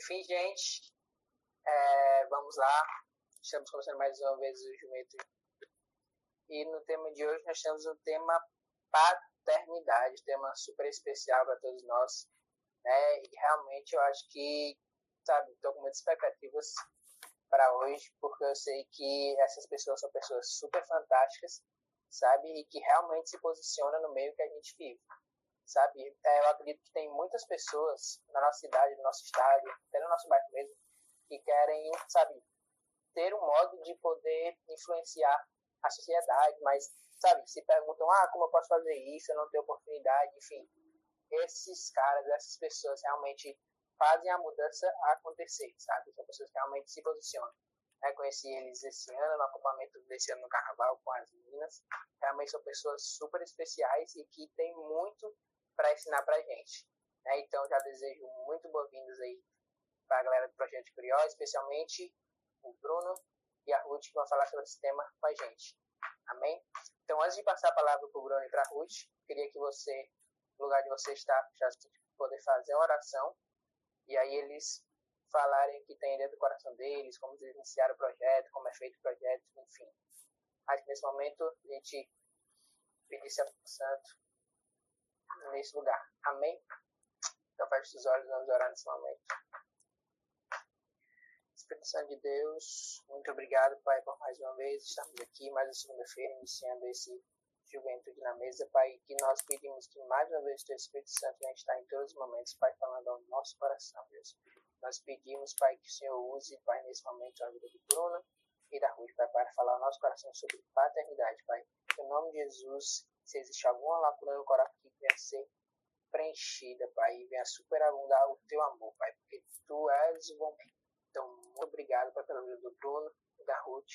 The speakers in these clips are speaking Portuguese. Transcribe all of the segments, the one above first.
Enfim, gente, é, vamos lá. Estamos começando mais uma vez o Jumento. E no tema de hoje nós temos o tema paternidade, tema super especial para todos nós. Né? E realmente eu acho que, sabe, estou com muitas expectativas para hoje, porque eu sei que essas pessoas são pessoas super fantásticas, sabe? E que realmente se posicionam no meio que a gente vive sabe? É, eu acredito que tem muitas pessoas na nossa cidade, no nosso estado, até no nosso bairro mesmo, que querem, sabe, ter um modo de poder influenciar a sociedade, mas, sabe, se perguntam, ah, como eu posso fazer isso, eu não tenho oportunidade, enfim. Esses caras, essas pessoas realmente fazem a mudança acontecer, sabe? São pessoas que realmente se posicionam. Eu conheci eles esse ano, no acampamento desse ano no Carnaval com as meninas. Realmente são pessoas super especiais e que têm muito para ensinar para a gente. Né? Então, já desejo muito boas-vindas aí para a galera do Projeto Curioso, especialmente o Bruno e a Ruth, que vão falar sobre esse tema com a gente. Amém? Então, antes de passar a palavra para o Bruno e para a Ruth, queria que você, no lugar de você estar, já poder fazer uma oração e aí eles falarem o que tem dentro do coração deles, como eles iniciaram o projeto, como é feito o projeto, enfim. Que nesse momento a gente pedisse ao Santo nesse lugar. Amém? Então feche os olhos vamos orar nesse momento. Espírito Santo de Deus, muito obrigado, Pai, por mais uma vez estarmos aqui, mais uma segunda-feira, iniciando esse Juventude na Mesa, Pai, que nós pedimos que mais uma vez o Espírito Santo venha estar em todos os momentos, Pai, falando ao nosso coração, Deus. Nós pedimos, Pai, que o Senhor use, Pai, nesse momento a vida de Bruno e Ruth, Pai, para falar ao nosso coração sobre paternidade, Pai. Em nome de Jesus, se existe alguma lacuna no coração que venha ser preenchida, Pai, e venha superabundar o teu amor, Pai, porque tu és o bom. Então, muito obrigado, Pai, pela vida do Bruno e da Ruth.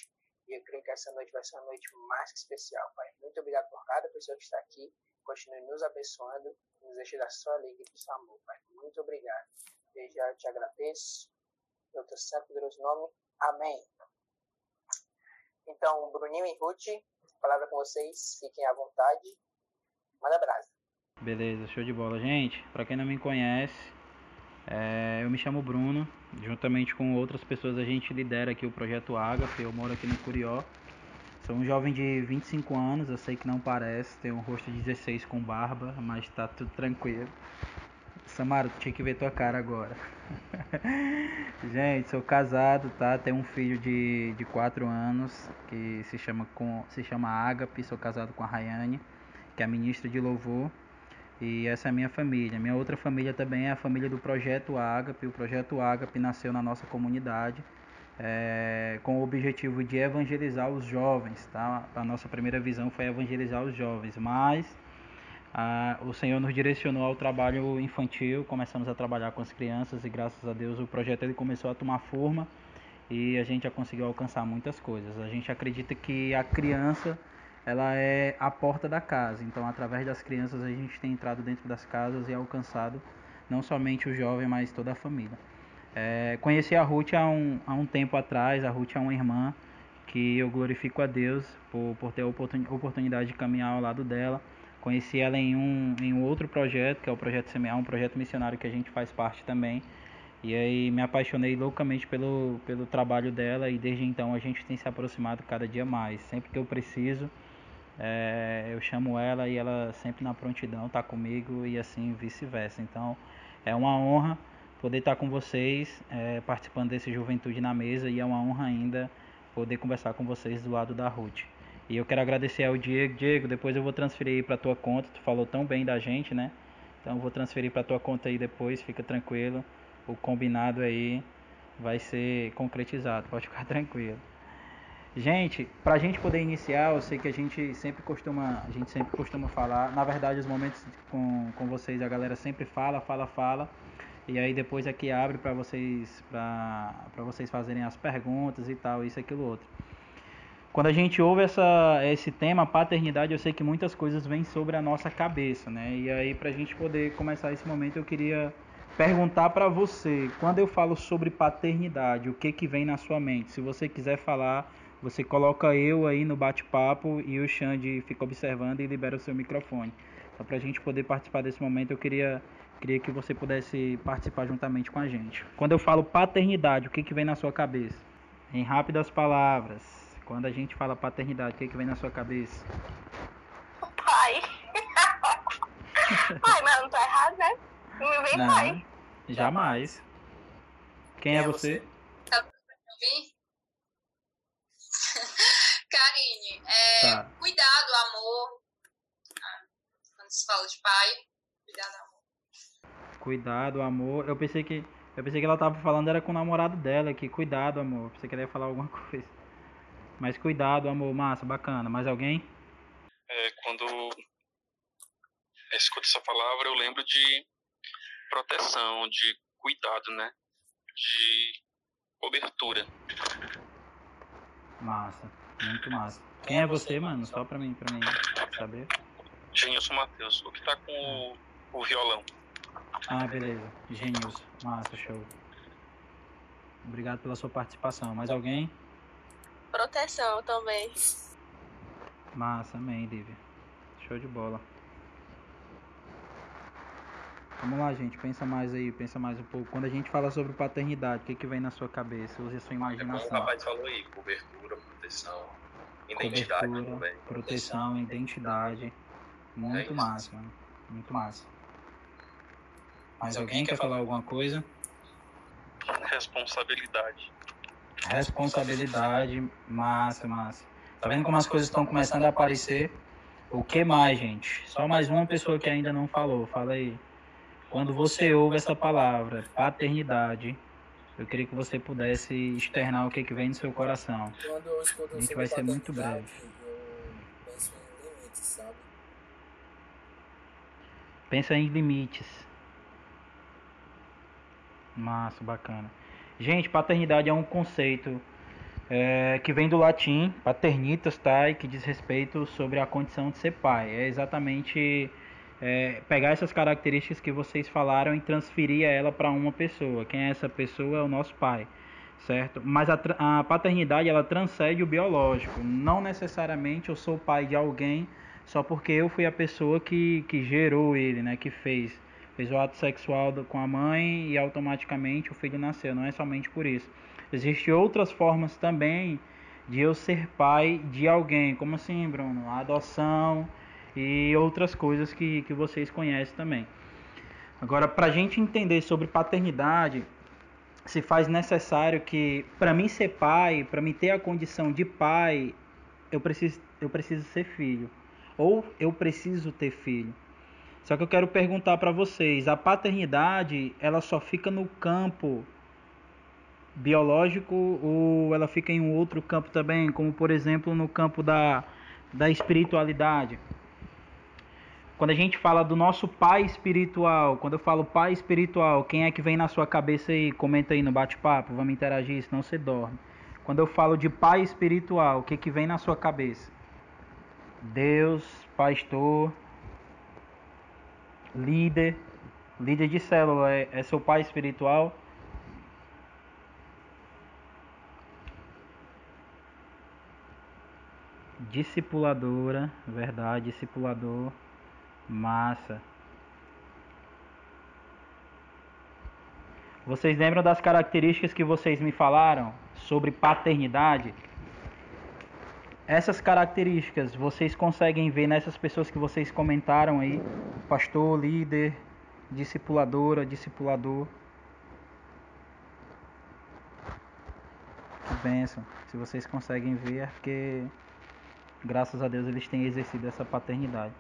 E eu creio que essa noite vai ser uma noite mais que especial, Pai. Muito obrigado por cada pessoa que está aqui. Continue nos abençoando, nos deixe da sua alegria e do seu amor, Pai. Muito obrigado. Desde já eu te agradeço. No teu santo poderoso nome. Amém. Então, Bruninho e Ruth, palavra com vocês. Fiquem à vontade. Manda brasa. Beleza, show de bola. Gente, para quem não me conhece, é, eu me chamo Bruno. Juntamente com outras pessoas, a gente lidera aqui o projeto Agape. Eu moro aqui no Curió. Sou um jovem de 25 anos. Eu sei que não parece, tenho um rosto de 16 com barba, mas tá tudo tranquilo. Samara, tu tinha que ver tua cara agora. Gente, sou casado, tá? Tenho um filho de, de 4 anos que se chama, com, se chama Agape. Sou casado com a Rayane, que é ministra de louvor. E essa é a minha família. Minha outra família também é a família do Projeto Agape. O Projeto Agape nasceu na nossa comunidade é, com o objetivo de evangelizar os jovens. Tá? A nossa primeira visão foi evangelizar os jovens, mas ah, o Senhor nos direcionou ao trabalho infantil, começamos a trabalhar com as crianças e graças a Deus o projeto ele começou a tomar forma e a gente já conseguiu alcançar muitas coisas. A gente acredita que a criança ela é a porta da casa, então através das crianças a gente tem entrado dentro das casas e alcançado não somente o jovem, mas toda a família. É, conheci a Ruth há um, há um tempo atrás, a Ruth é uma irmã que eu glorifico a Deus por, por ter a oportunidade de caminhar ao lado dela Conheci ela em um, em um outro projeto, que é o Projeto Semear, um projeto missionário que a gente faz parte também. E aí me apaixonei loucamente pelo, pelo trabalho dela e desde então a gente tem se aproximado cada dia mais. Sempre que eu preciso, é, eu chamo ela e ela sempre na prontidão está comigo e assim vice-versa. Então é uma honra poder estar com vocês, é, participando desse Juventude na Mesa e é uma honra ainda poder conversar com vocês do lado da Ruth. E eu quero agradecer ao Diego. Diego, depois eu vou transferir para tua conta. Tu falou tão bem da gente, né? Então eu vou transferir para tua conta aí depois, fica tranquilo. O combinado aí vai ser concretizado, pode ficar tranquilo. Gente, para a gente poder iniciar, eu sei que a gente sempre costuma, a gente sempre costuma falar. Na verdade, os momentos com, com vocês, a galera sempre fala, fala, fala. E aí depois aqui abre para vocês, para vocês fazerem as perguntas e tal, isso, aquilo, outro. Quando a gente ouve essa, esse tema, paternidade, eu sei que muitas coisas vêm sobre a nossa cabeça, né? E aí, para a gente poder começar esse momento, eu queria perguntar para você, quando eu falo sobre paternidade, o que que vem na sua mente? Se você quiser falar, você coloca eu aí no bate-papo e o Xande fica observando e libera o seu microfone. Então, para a gente poder participar desse momento, eu queria Queria que você pudesse participar juntamente com a gente. Quando eu falo paternidade, o que, que vem na sua cabeça? Em rápidas palavras, quando a gente fala paternidade, o que, que vem na sua cabeça? Pai. pai, mas não tá errado, né? Não me vem Não, pai. jamais. Quem é você? Vi? Karine, é, Tá. cuidado, amor. Quando se fala de pai, cuidado, amor. Cuidado, amor. Eu pensei que eu pensei que ela tava falando era com o namorado dela aqui. Cuidado, amor. Pensei que ela ia falar alguma coisa. Mas cuidado, amor. Massa, bacana. Mais alguém? É, quando eu escuto essa palavra, eu lembro de proteção, de cuidado, né? De cobertura. Massa. Muito massa. Quem é você, mano? Só pra mim, pra mim saber. Genilson Matheus, o que tá com o, o violão? Ah, beleza. Genilson. Massa, show. Obrigado pela sua participação. Mais alguém? Proteção também. Massa, amém, Lívia. Show de bola. Vamos lá, gente. Pensa mais aí, pensa mais um pouco. Quando a gente fala sobre paternidade, o que, que vem na sua cabeça? Use a sua É como o imaginação. rapaz falou aí, cobertura, proteção, identidade Cobertura, também. proteção, identidade. Muito isso. massa, mano. Muito massa. Mais alguém quer falar alguma coisa? Responsabilidade. Responsabilidade, massa, massa. Tá vendo como as coisas estão começando a aparecer? O que mais, gente? Só mais uma pessoa que ainda não falou. Fala aí. Quando você ouve essa palavra, paternidade, eu queria que você pudesse externar o que, que vem no seu coração. Quando eu escuto A gente vai ser muito breve. Eu penso em limites, sabe? Pensa em limites. Massa, bacana. Gente, paternidade é um conceito é, que vem do latim, paternitas, tá? E que diz respeito sobre a condição de ser pai. É exatamente é, pegar essas características que vocês falaram e transferir ela para uma pessoa. Quem é essa pessoa é o nosso pai, certo? Mas a, a paternidade ela transcende o biológico. Não necessariamente eu sou pai de alguém só porque eu fui a pessoa que, que gerou ele, né? Que fez. Fez o ato sexual com a mãe e automaticamente o filho nasceu. Não é somente por isso. Existem outras formas também de eu ser pai de alguém. Como assim, Bruno? A adoção e outras coisas que, que vocês conhecem também. Agora, para a gente entender sobre paternidade, se faz necessário que, para mim ser pai, para mim ter a condição de pai, eu preciso, eu preciso ser filho. Ou eu preciso ter filho. Só que eu quero perguntar para vocês, a paternidade, ela só fica no campo biológico ou ela fica em um outro campo também, como por exemplo no campo da, da espiritualidade? Quando a gente fala do nosso pai espiritual, quando eu falo pai espiritual, quem é que vem na sua cabeça aí? Comenta aí no bate-papo, vamos interagir, senão você dorme. Quando eu falo de pai espiritual, o que que vem na sua cabeça? Deus, pastor, líder, líder de célula, é, é seu pai espiritual? Discipuladora, verdade, discipulador, massa. Vocês lembram das características que vocês me falaram sobre paternidade? Essas características vocês conseguem ver nessas pessoas que vocês comentaram aí: pastor, líder, discipuladora, discipulador. Que bênção. Se vocês conseguem ver, é porque graças a Deus eles têm exercido essa paternidade.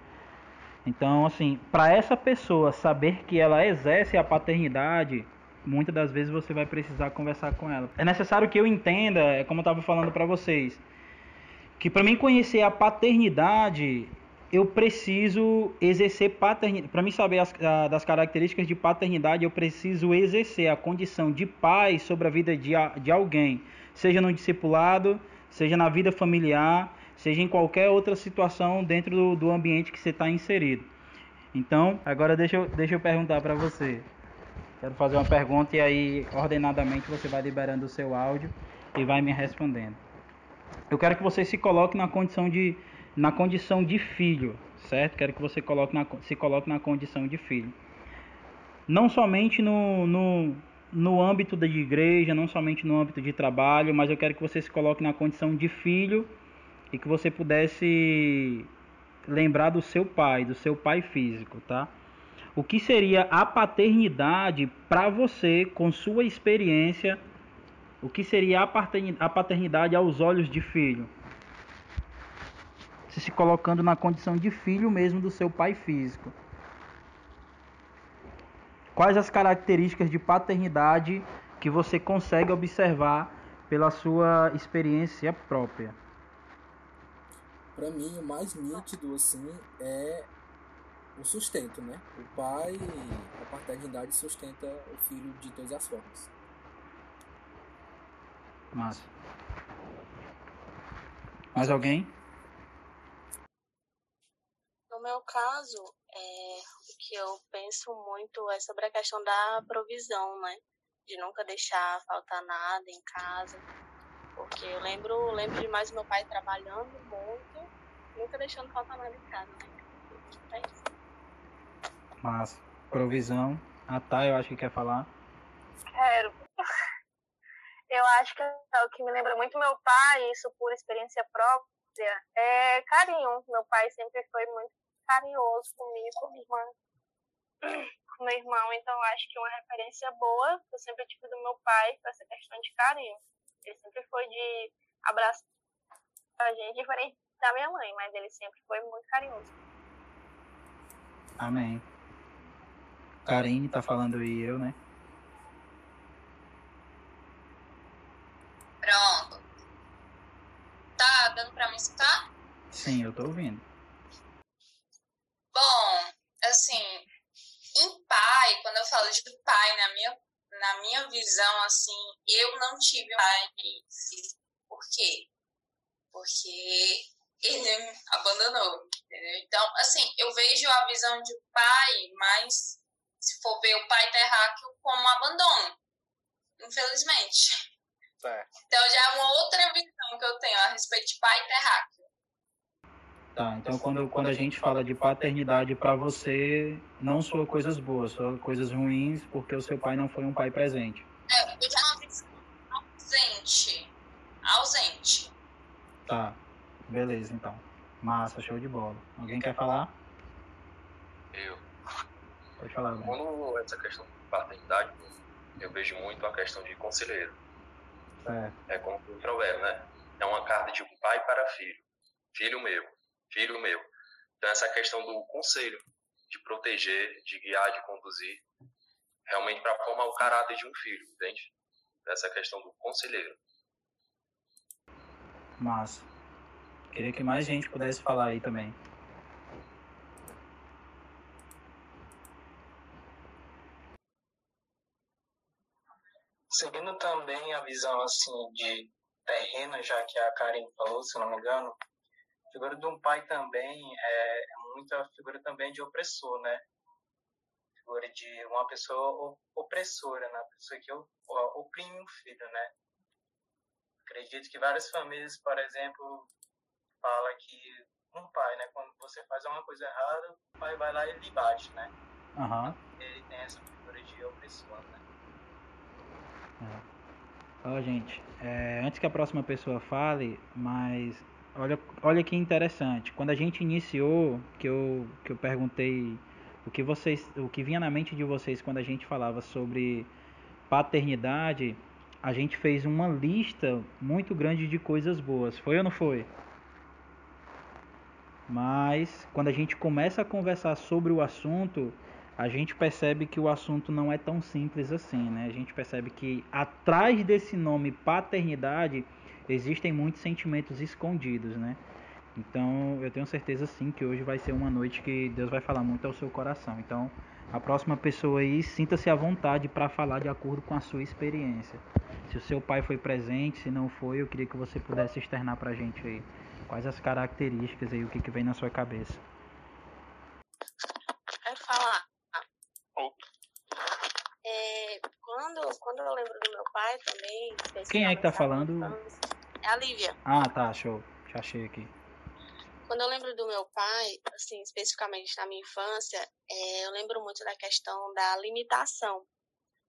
Então, assim, para essa pessoa saber que ela exerce a paternidade, muitas das vezes você vai precisar conversar com ela. É necessário que eu entenda, é como eu estava falando para vocês, que para mim conhecer a paternidade, eu preciso exercer paternidade. Para mim saber as, a, das características de paternidade, eu preciso exercer a condição de pai sobre a vida de, de alguém, seja no discipulado, seja na vida familiar, seja em qualquer outra situação dentro do, do ambiente que você está inserido. Então, agora deixa eu, deixa eu perguntar para você. Quero fazer uma pergunta e aí, ordenadamente, você vai liberando o seu áudio e vai me respondendo. Eu quero que você se coloque na condição de, na condição de filho, certo? Quero que você coloque na, se coloque na condição de filho. não somente no, no, no âmbito da igreja, não somente no âmbito de trabalho, mas eu quero que você se coloque na condição de filho e que você pudesse lembrar do seu pai, do seu pai físico, tá? O que seria a paternidade para você, com sua experiência? O que seria a paternidade aos olhos de filho? Se se colocando na condição de filho mesmo do seu pai físico. Quais as características de paternidade que você consegue observar pela sua experiência própria? Para mim, o mais nítido assim é o sustento, né? O pai, a paternidade sustenta o filho de todas as formas. Massa. Mais alguém? No meu caso, é, o que eu penso muito é sobre a questão da provisão, né? De nunca deixar faltar nada em casa. Porque eu lembro, lembro demais do meu pai trabalhando muito, nunca deixando faltar nada em casa, né? É isso. Mas, provisão. A Thay, eu acho que quer falar. Quero. Eu acho que é o que me lembra muito meu pai, isso por experiência própria, é carinho. Meu pai sempre foi muito carinhoso comigo, com minha irmã, com meu irmão. Então, acho que uma referência boa eu sempre tive do meu pai foi essa questão de carinho. Ele sempre foi de abraçar a gente, diferente da minha mãe, mas ele sempre foi muito carinhoso. Amém. Karine tá falando e eu, né? Pronto. Tá dando pra me escutar? Sim, eu tô ouvindo. Bom, assim, em pai, quando eu falo de pai, na minha, na minha visão, assim, eu não tive pai Por quê? Porque ele me abandonou, entendeu? Então, assim, eu vejo a visão de pai, mas se for ver o pai terráqueo como abandono, infelizmente. É. Então já é uma outra visão que eu tenho a respeito de pai terráqueo. Tá, então quando, quando a gente fala de paternidade para você, não soa coisas boas, só coisas ruins, porque o seu pai não foi um pai presente. É, eu já uma visão ausente. Ausente. Tá, beleza então. Massa, show de bola. Alguém quer falar? Eu. Pode falar, Bruno. Quando essa questão de paternidade, eu vejo muito a questão de conselheiro. É. É como o provérbio, né? É uma carta de um pai para filho. Filho meu, filho meu. Então essa questão do conselho, de proteger, de guiar, de conduzir, realmente para formar o caráter de um filho, entende? Essa questão do conselheiro. Massa. Queria que mais gente pudesse falar aí também. Seguindo também a visão assim de terreno, já que a Karen falou, se não me engano, a figura de um pai também é, é muito a figura também de opressor, né? Figura de uma pessoa opressora, né? Pessoa que oprime um filho, né? Acredito que várias famílias, por exemplo, fala que um pai, né, quando você faz uma coisa errada, o pai vai lá e lhe bate, né? Aham. Ele tem essa figura de opressor, né? Ó, gente, é, antes que a próxima pessoa fale, mas olha, olha que interessante. Quando a gente iniciou, que eu, que eu perguntei o que vocês, o que vinha na mente de vocês quando a gente falava sobre paternidade, a gente fez uma lista muito grande de coisas boas. Foi ou não foi? Mas quando a gente começa a conversar sobre o assunto, a gente percebe que o assunto não é tão simples assim, né? A gente percebe que atrás desse nome paternidade existem muitos sentimentos escondidos, né? Então, eu tenho certeza sim que hoje vai ser uma noite que Deus vai falar muito ao seu coração. Então, a próxima pessoa aí, sinta-se à vontade para falar de acordo com a sua experiência. Se o seu pai foi presente, se não foi, eu queria que você pudesse externar pra gente aí quais as características aí, o que, que vem na sua cabeça. Quero falar. É, quando, quando eu lembro do meu pai também. Quem é que tá falando? É a Lívia. Ah, tá, show. Já achei aqui. quando eu lembro do meu pai, assim, especificamente na minha infância, é, eu lembro muito da questão da limitação.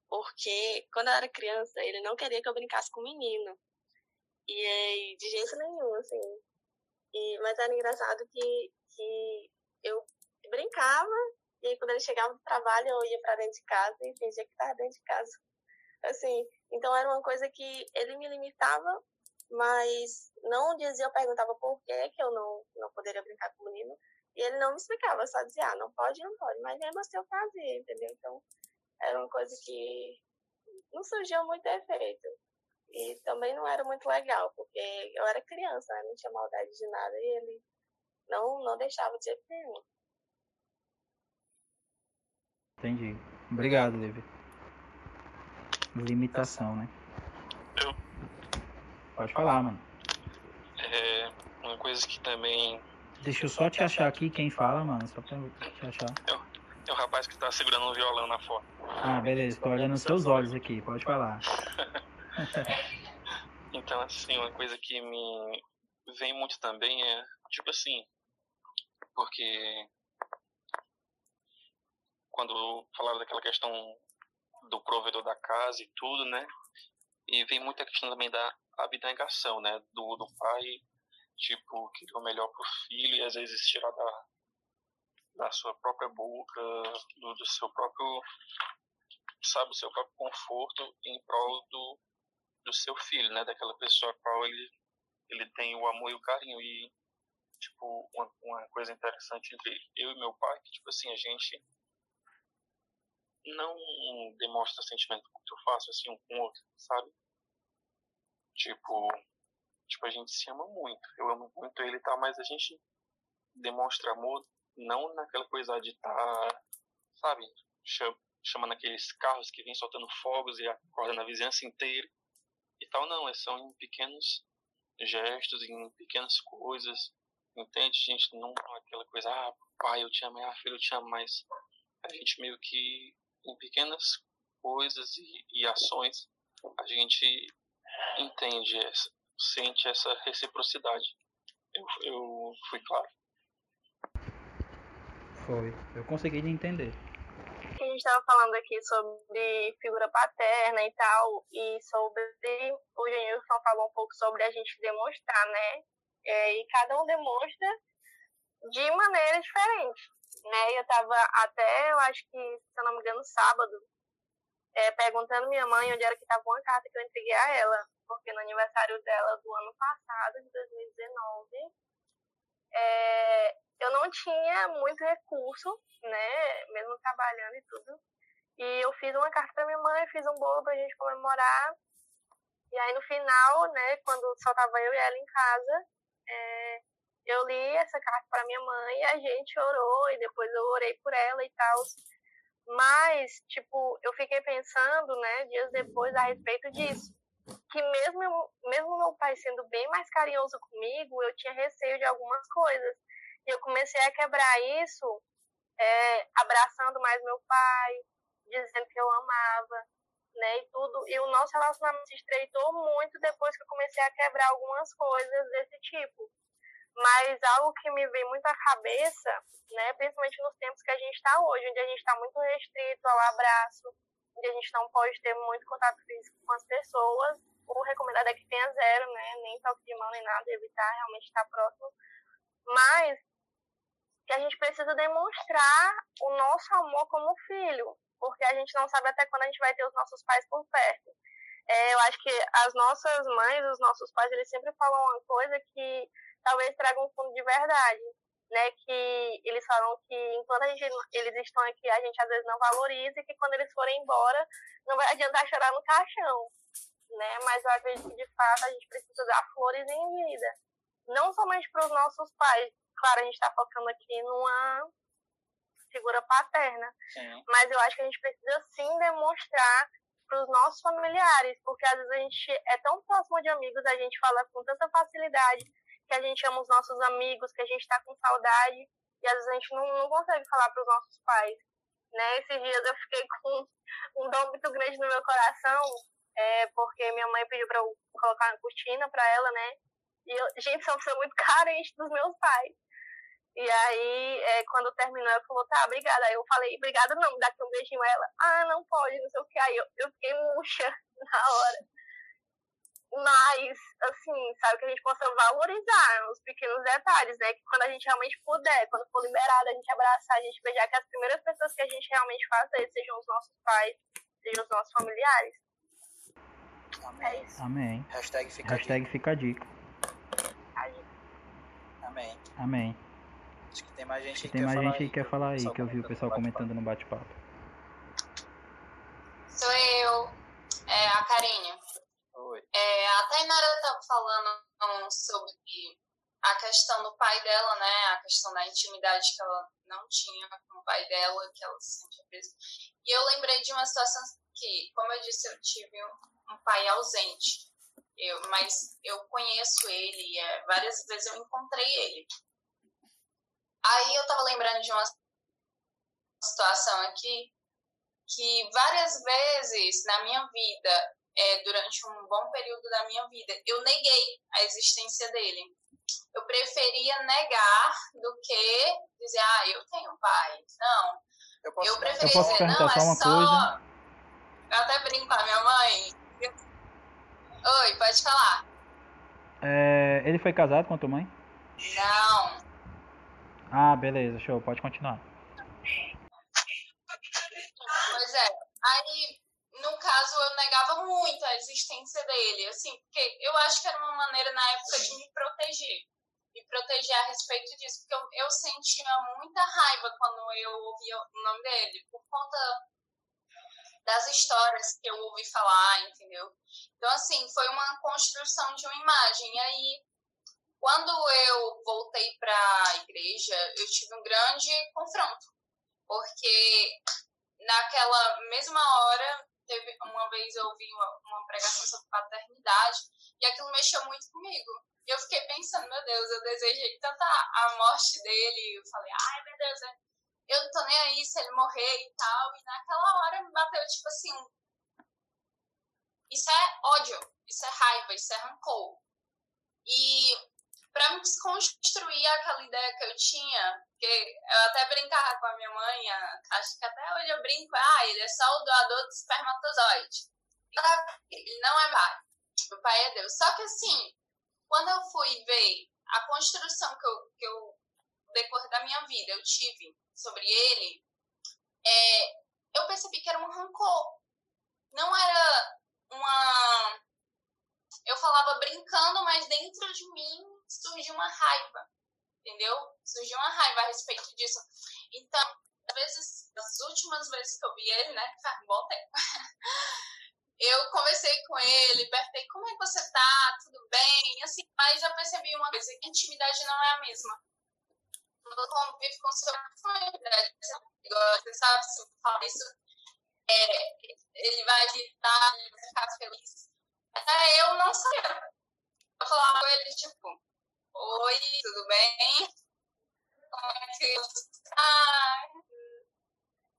Porque quando eu era criança, ele não queria que eu brincasse com menino. E aí, de jeito nenhum, assim. E, mas era engraçado que, que eu brincava, e aí quando ele chegava do trabalho, eu ia para dentro de casa e fingia que estava dentro de casa. Assim, então era uma coisa que ele me limitava, mas não dizia, eu perguntava por que, que eu não, não poderia brincar com o menino, e ele não me explicava, só dizia, ah, não pode, não pode, mas mesmo assim eu fazia, entendeu? Então, era uma coisa que não surgiu muito efeito. E também não era muito legal, porque eu era criança, né? não tinha maldade de nada, e ele não, não deixava de jeito nenhum. Entendi. Obrigado, David. Limitação, né? Eu... Pode falar, mano. É uma coisa que também. Deixa eu só te achar aqui quem fala, mano. Só pra te achar. É o rapaz que tá segurando um violão na foto. Ah, beleza. Tô olhando os seus olhos aqui. Pode falar. então, assim, uma coisa que me vem muito também é, tipo assim, porque quando falaram daquela questão do provedor da casa e tudo, né? E vem muita questão também da abnegação, né? Do, do pai, tipo, querer o melhor pro filho e às vezes tirar da, da sua própria boca, do, do seu próprio, sabe, do seu próprio conforto em prol do, do seu filho, né? Daquela pessoa a qual ele, ele tem o amor e o carinho. E, tipo, uma, uma coisa interessante entre eu e meu pai, que, tipo assim, a gente não demonstra sentimento muito fácil assim um com o outro, sabe? Tipo, tipo a gente se ama muito. Eu amo muito ele tal, mas a gente demonstra amor não naquela coisa de tá, sabe, chamando aqueles carros que vêm soltando fogos e acordando a vizinhança inteira e tal, não, é são em pequenos gestos, em pequenas coisas, entende? A gente não é aquela coisa, ah, pai, eu te amo, ah, filho, eu te amo, mas a gente meio que em pequenas coisas e, e ações a gente entende, essa, sente essa reciprocidade. Eu, eu fui claro. Foi, eu consegui entender. A gente estava falando aqui sobre figura paterna e tal, e sobre. O Genilson falou um pouco sobre a gente demonstrar, né? É, e cada um demonstra de maneira diferente né? Eu tava até, eu acho que, se eu não me engano, sábado, é, perguntando minha mãe onde era que estava uma carta que eu entreguei a ela, porque no aniversário dela do ano passado, de 2019, é, eu não tinha muito recurso, né? Mesmo trabalhando e tudo. E eu fiz uma carta para minha mãe, fiz um bolo pra gente comemorar. E aí no final, né, quando só tava eu e ela em casa, é, eu li essa carta para minha mãe e a gente orou e depois eu orei por ela e tal. Mas, tipo, eu fiquei pensando, né, dias depois a respeito disso. Que mesmo, mesmo meu pai sendo bem mais carinhoso comigo, eu tinha receio de algumas coisas. E eu comecei a quebrar isso, é, abraçando mais meu pai, dizendo que eu amava, né, e tudo. E o nosso relacionamento se estreitou muito depois que eu comecei a quebrar algumas coisas desse tipo. Mas algo que me vem muito à cabeça, né, principalmente nos tempos que a gente está hoje, onde a gente está muito restrito ao abraço, onde a gente não pode ter muito contato físico com as pessoas, o recomendado é que tenha zero, né, nem toque de mão nem nada, evitar realmente estar próximo. Mas que a gente precisa demonstrar o nosso amor como filho, porque a gente não sabe até quando a gente vai ter os nossos pais por perto. É, eu acho que as nossas mães, os nossos pais, eles sempre falam uma coisa que talvez traga um fundo de verdade, né? Que eles falam que enquanto a gente, eles estão aqui, a gente às vezes não valoriza e que quando eles forem embora, não vai adiantar chorar no caixão, né? Mas eu acredito que de fato a gente precisa dar flores em vida, não somente para os nossos pais. Claro, a gente está focando aqui numa figura paterna, sim. mas eu acho que a gente precisa sim demonstrar para os nossos familiares, porque às vezes a gente é tão próximo de amigos, a gente fala com tanta facilidade, que a gente ama os nossos amigos, que a gente está com saudade, e às vezes a gente não, não consegue falar para os nossos pais. Né? Esses dias eu fiquei com um dom muito grande no meu coração, é, porque minha mãe pediu para eu colocar uma cortina para ela, né? E eu, gente, sou uma muito carente dos meus pais. E aí, é, quando terminou, ela falou, tá, obrigada. Aí eu falei, obrigada não, dá aqui um beijinho. Aí ela, ah, não pode, não sei o que. Aí eu, eu fiquei murcha na hora. Mas, assim, sabe, que a gente possa valorizar os pequenos detalhes, né? Que quando a gente realmente puder, quando for liberada, a gente abraçar, a gente beijar, que as primeiras pessoas que a gente realmente faça sejam os nossos pais, sejam os nossos familiares. Amém. É isso. Amém. Hashtag fica Hashtag fica a dica. Amém. Amém. Acho que tem mais gente Acho que que tem quer mais falar gente que aí, quer falar aí, que eu vi o pessoal comentando no bate-papo. Sou eu, é, a Karine. Oi. É, a Tainara estava falando sobre a questão do pai dela, né? A questão da intimidade que ela não tinha com o pai dela, que ela se sentia presa. E eu lembrei de uma situação que, como eu disse, eu tive um pai ausente. Eu, mas eu conheço ele, é, várias vezes eu encontrei ele. Aí eu tava lembrando de uma situação aqui que várias vezes na minha vida, é, durante um bom período da minha vida, eu neguei a existência dele. Eu preferia negar do que dizer, ah, eu tenho um pai. Não. Eu posso, Eu preferia Eu posso dizer, perguntar não, só é uma só. coisa? Eu até brinco com a minha mãe. Oi, pode falar. É, ele foi casado com a tua mãe? Não. Ah, beleza, show, pode continuar. Pois é. Aí, no caso, eu negava muito a existência dele, assim, porque eu acho que era uma maneira na época de me proteger. Me proteger a respeito disso, porque eu, eu sentia muita raiva quando eu ouvia o nome dele, por conta das histórias que eu ouvi falar, entendeu? Então, assim, foi uma construção de uma imagem. E aí, quando eu voltei para a igreja, eu tive um grande confronto, porque naquela mesma hora, teve uma vez eu ouvi uma, uma pregação sobre paternidade e aquilo mexeu muito comigo. E eu fiquei pensando, meu Deus, eu desejei tanta a morte dele. Eu falei, ai meu Deus, eu não tô nem aí se ele morrer e tal. E naquela hora me bateu tipo assim: isso é ódio, isso é raiva, isso é rancor. E para me desconstruir aquela ideia que eu tinha, porque eu até brincava com a minha mãe, acho que até hoje eu brinco, ah, ele é só o doador de espermatozoide. Ele não é pai. O pai é Deus. Só que assim, quando eu fui ver a construção que eu, que eu decorrer da minha vida, eu tive sobre ele, é, eu percebi que era um rancor. Não era uma. Eu falava brincando, mas dentro de mim surgiu uma raiva, entendeu? Surgiu uma raiva a respeito disso. Então, às vezes, as últimas vezes que eu vi ele, né, faz um bom tempo, eu conversei com ele, perguntei como é que você tá, tudo bem, assim, mas já percebi uma coisa, que a intimidade não é a mesma. Quando convive com seu intimidade, você sabe se eu falar isso, é, ele vai gritar, ele vai ficar feliz. Até eu não sabia. Eu falava com ele, tipo, oi, tudo bem? Como é que você tá?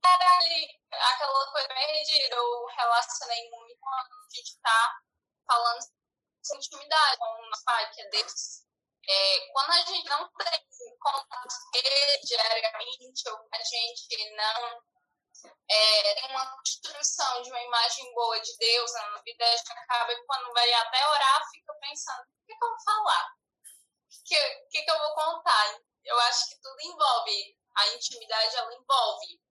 Era ali, aquela coisa bem eu relacionei muito quando a gente tá falando de intimidade com nosso pai, que é. É, quando a gente não tem contato com diariamente, ou a gente não é, tem uma construção de uma imagem boa de Deus na vida, a gente acaba quando vai até orar, fica pensando, o que, que eu vou falar? Que, que, que eu vou contar? Eu acho que tudo envolve, a intimidade ela envolve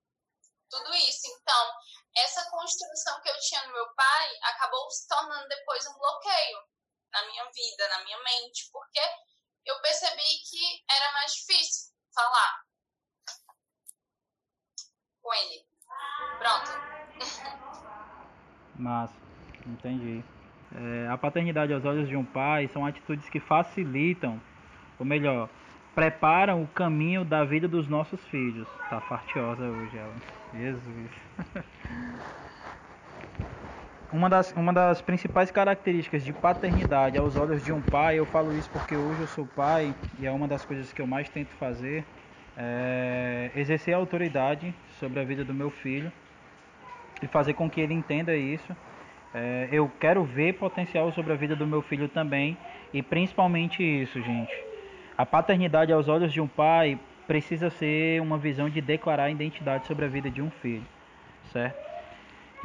tudo isso. Então, essa construção que eu tinha no meu pai acabou se tornando depois um bloqueio na minha vida, na minha mente, porque eu percebi que era mais difícil falar com ele. Pronto. Massa, entendi. É, a paternidade aos olhos de um pai são atitudes que facilitam, ou melhor, preparam o caminho da vida dos nossos filhos. Tá fartiosa hoje ela. Jesus. Uma das, uma das principais características de paternidade aos olhos de um pai, eu falo isso porque hoje eu sou pai e é uma das coisas que eu mais tento fazer, é exercer autoridade sobre a vida do meu filho e fazer com que ele entenda isso. É, eu quero ver potencial sobre a vida do meu filho também e principalmente isso, gente. A paternidade aos olhos de um pai precisa ser uma visão de declarar a identidade sobre a vida de um filho, certo?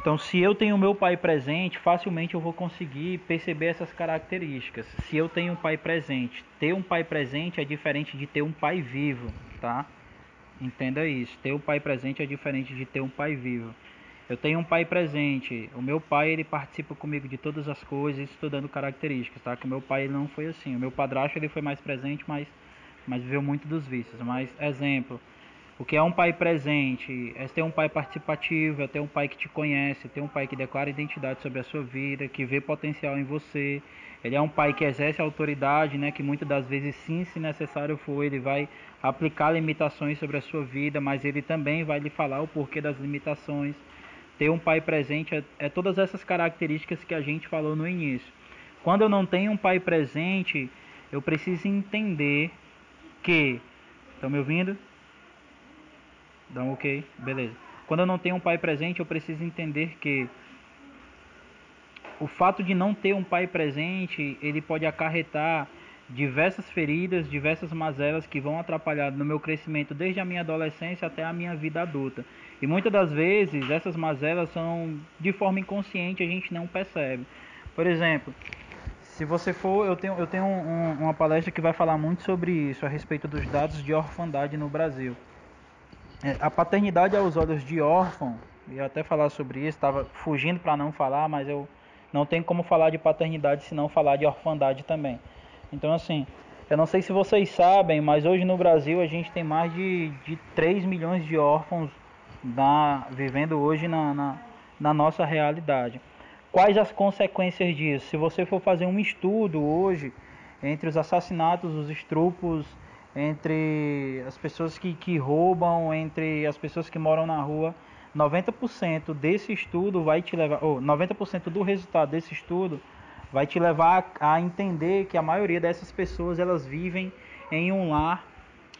Então, se eu tenho meu pai presente, facilmente eu vou conseguir perceber essas características. Se eu tenho um pai presente, ter um pai presente é diferente de ter um pai vivo, tá? Entenda isso. Ter um pai presente é diferente de ter um pai vivo. Eu tenho um pai presente. O meu pai ele participa comigo de todas as coisas, estudando características, tá? Que o meu pai não foi assim. O meu padrasto ele foi mais presente, mas mas viveu muito dos vícios. Mas exemplo, o que é um pai presente? É ter um pai participativo, é ter um pai que te conhece, é ter um pai que declara identidade sobre a sua vida, que vê potencial em você. Ele é um pai que exerce autoridade, né? Que muitas das vezes, sim, se necessário for, ele vai aplicar limitações sobre a sua vida, mas ele também vai lhe falar o porquê das limitações. Ter um pai presente é, é todas essas características que a gente falou no início. Quando eu não tenho um pai presente, eu preciso entender que. Estão me ouvindo? Dá um ok? Beleza. Quando eu não tenho um pai presente, eu preciso entender que o fato de não ter um pai presente, ele pode acarretar diversas feridas, diversas mazelas que vão atrapalhar no meu crescimento desde a minha adolescência até a minha vida adulta. E muitas das vezes essas mazelas são de forma inconsciente, a gente não percebe. Por exemplo, se você for, eu tenho, eu tenho um, uma palestra que vai falar muito sobre isso, a respeito dos dados de orfandade no Brasil. É, a paternidade aos olhos de órfão, ia até falar sobre isso, estava fugindo para não falar, mas eu não tenho como falar de paternidade se não falar de orfandade também. Então, assim, eu não sei se vocês sabem, mas hoje no Brasil a gente tem mais de, de 3 milhões de órfãos na, vivendo hoje na, na, na nossa realidade. Quais as consequências disso? Se você for fazer um estudo hoje entre os assassinatos, os estrupos, entre as pessoas que, que roubam, entre as pessoas que moram na rua, 90% desse estudo vai te levar, ou 90% do resultado desse estudo vai te levar a entender que a maioria dessas pessoas elas vivem em um lar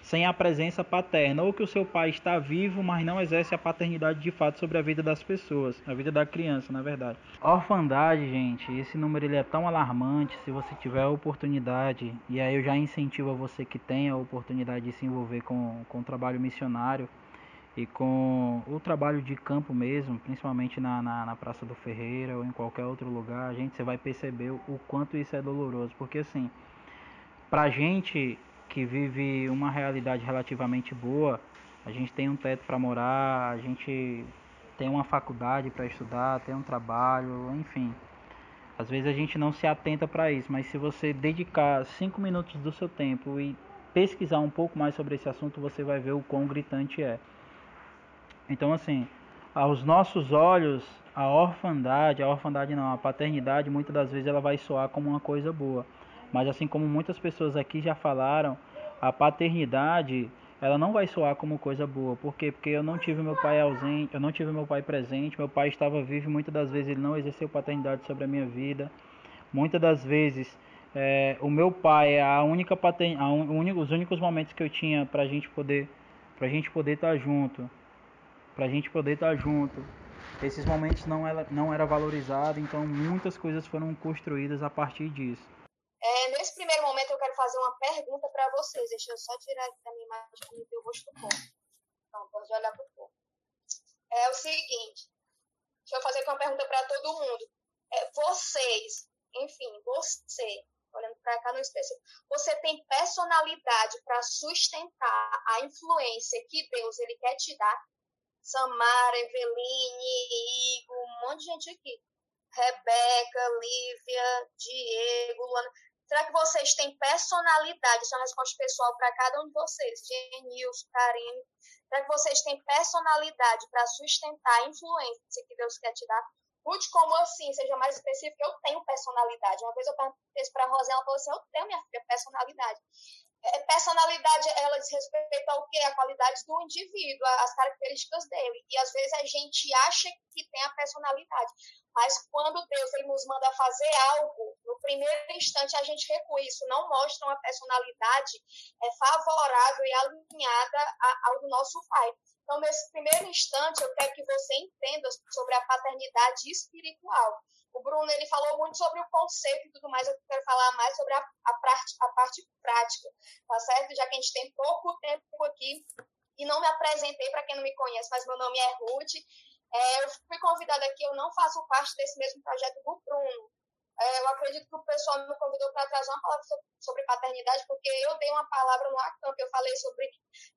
sem a presença paterna, ou que o seu pai está vivo, mas não exerce a paternidade de fato sobre a vida das pessoas, a vida da criança, na verdade. Orfandade, gente, esse número ele é tão alarmante, se você tiver a oportunidade, e aí eu já incentivo a você que tenha a oportunidade de se envolver com, com o trabalho missionário e com o trabalho de campo mesmo, principalmente na, na, na Praça do Ferreira ou em qualquer outro lugar, a gente você vai perceber o quanto isso é doloroso, porque assim, pra gente que vive uma realidade relativamente boa, a gente tem um teto para morar, a gente tem uma faculdade para estudar, tem um trabalho, enfim. Às vezes a gente não se atenta para isso, mas se você dedicar cinco minutos do seu tempo e pesquisar um pouco mais sobre esse assunto, você vai ver o quão gritante é. Então, assim, aos nossos olhos, a orfandade, a orfandade não, a paternidade, muitas das vezes ela vai soar como uma coisa boa. Mas assim como muitas pessoas aqui já falaram, a paternidade ela não vai soar como coisa boa. Por quê? Porque eu não tive meu pai ausente, eu não tive meu pai presente, meu pai estava vivo e muitas das vezes ele não exerceu paternidade sobre a minha vida. Muitas das vezes é, o meu pai é a única pater, a un, os únicos momentos que eu tinha para gente poder gente poder estar tá junto, pra gente poder estar tá junto. Esses momentos não era, não era valorizado, então muitas coisas foram construídas a partir disso. É, nesse primeiro momento, eu quero fazer uma pergunta para vocês. Deixa eu só tirar aqui da minha imagem para ver o rosto do povo. Então, pode olhar para o povo. É o seguinte: deixa eu fazer uma pergunta para todo mundo. É, vocês, enfim, você, olhando para cá no específico, você tem personalidade para sustentar a influência que Deus ele quer te dar? Samara, Eveline, Igor, um monte de gente aqui. Rebeca, Lívia, Diego, Luana. Será que vocês têm personalidade? Isso é uma resposta pessoal para cada um de vocês. Genilson, Karine. Será que vocês têm personalidade para sustentar a influência que Deus quer te dar? Ruth, como assim? Seja mais específico, eu tenho personalidade. Uma vez eu perguntei isso para a Rosana, ela falou assim, eu tenho, minha personalidade. É, personalidade, ela diz respeito ao quê? A qualidade do indivíduo, as características dele. E às vezes a gente acha que tem a personalidade. Mas quando Deus ele nos manda fazer algo, no primeiro instante a gente recua. Isso não mostra uma personalidade é, favorável e alinhada ao nosso Pai. Então, nesse primeiro instante, eu quero que você entenda sobre a paternidade espiritual. O Bruno ele falou muito sobre o conceito e tudo mais, eu quero falar mais sobre a, a, parte, a parte prática, tá certo? Já que a gente tem pouco tempo aqui e não me apresentei para quem não me conhece, mas meu nome é Ruth. É, eu fui convidada aqui, eu não faço parte desse mesmo projeto do Bruno. É, eu acredito que o pessoal me convidou para trazer uma palavra sobre paternidade, porque eu dei uma palavra no Acamp, eu falei sobre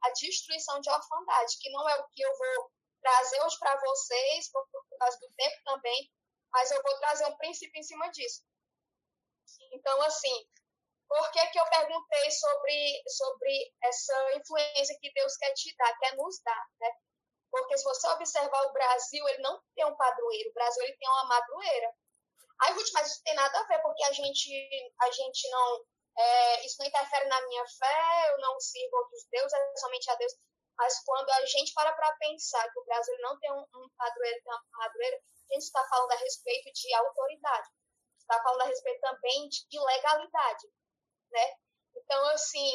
a destruição de orfandade, que não é o que eu vou trazer hoje para vocês, por, por causa do tempo também, mas eu vou trazer um princípio em cima disso. Então, assim, por que, que eu perguntei sobre, sobre essa influência que Deus quer te dar, quer nos dar, né? Porque se você observar o Brasil, ele não tem um padroeiro, o Brasil ele tem uma madroeira. Aí, Ruth, mas isso tem nada a ver, porque a gente, a gente não. É, isso não interfere na minha fé, eu não sirvo outros deuses, é somente a Deus. Mas quando a gente para para pensar que o Brasil não tem um, um padroeiro, tem uma padroeira, a gente está falando a respeito de autoridade, está falando a respeito também de legalidade, né? Então, assim,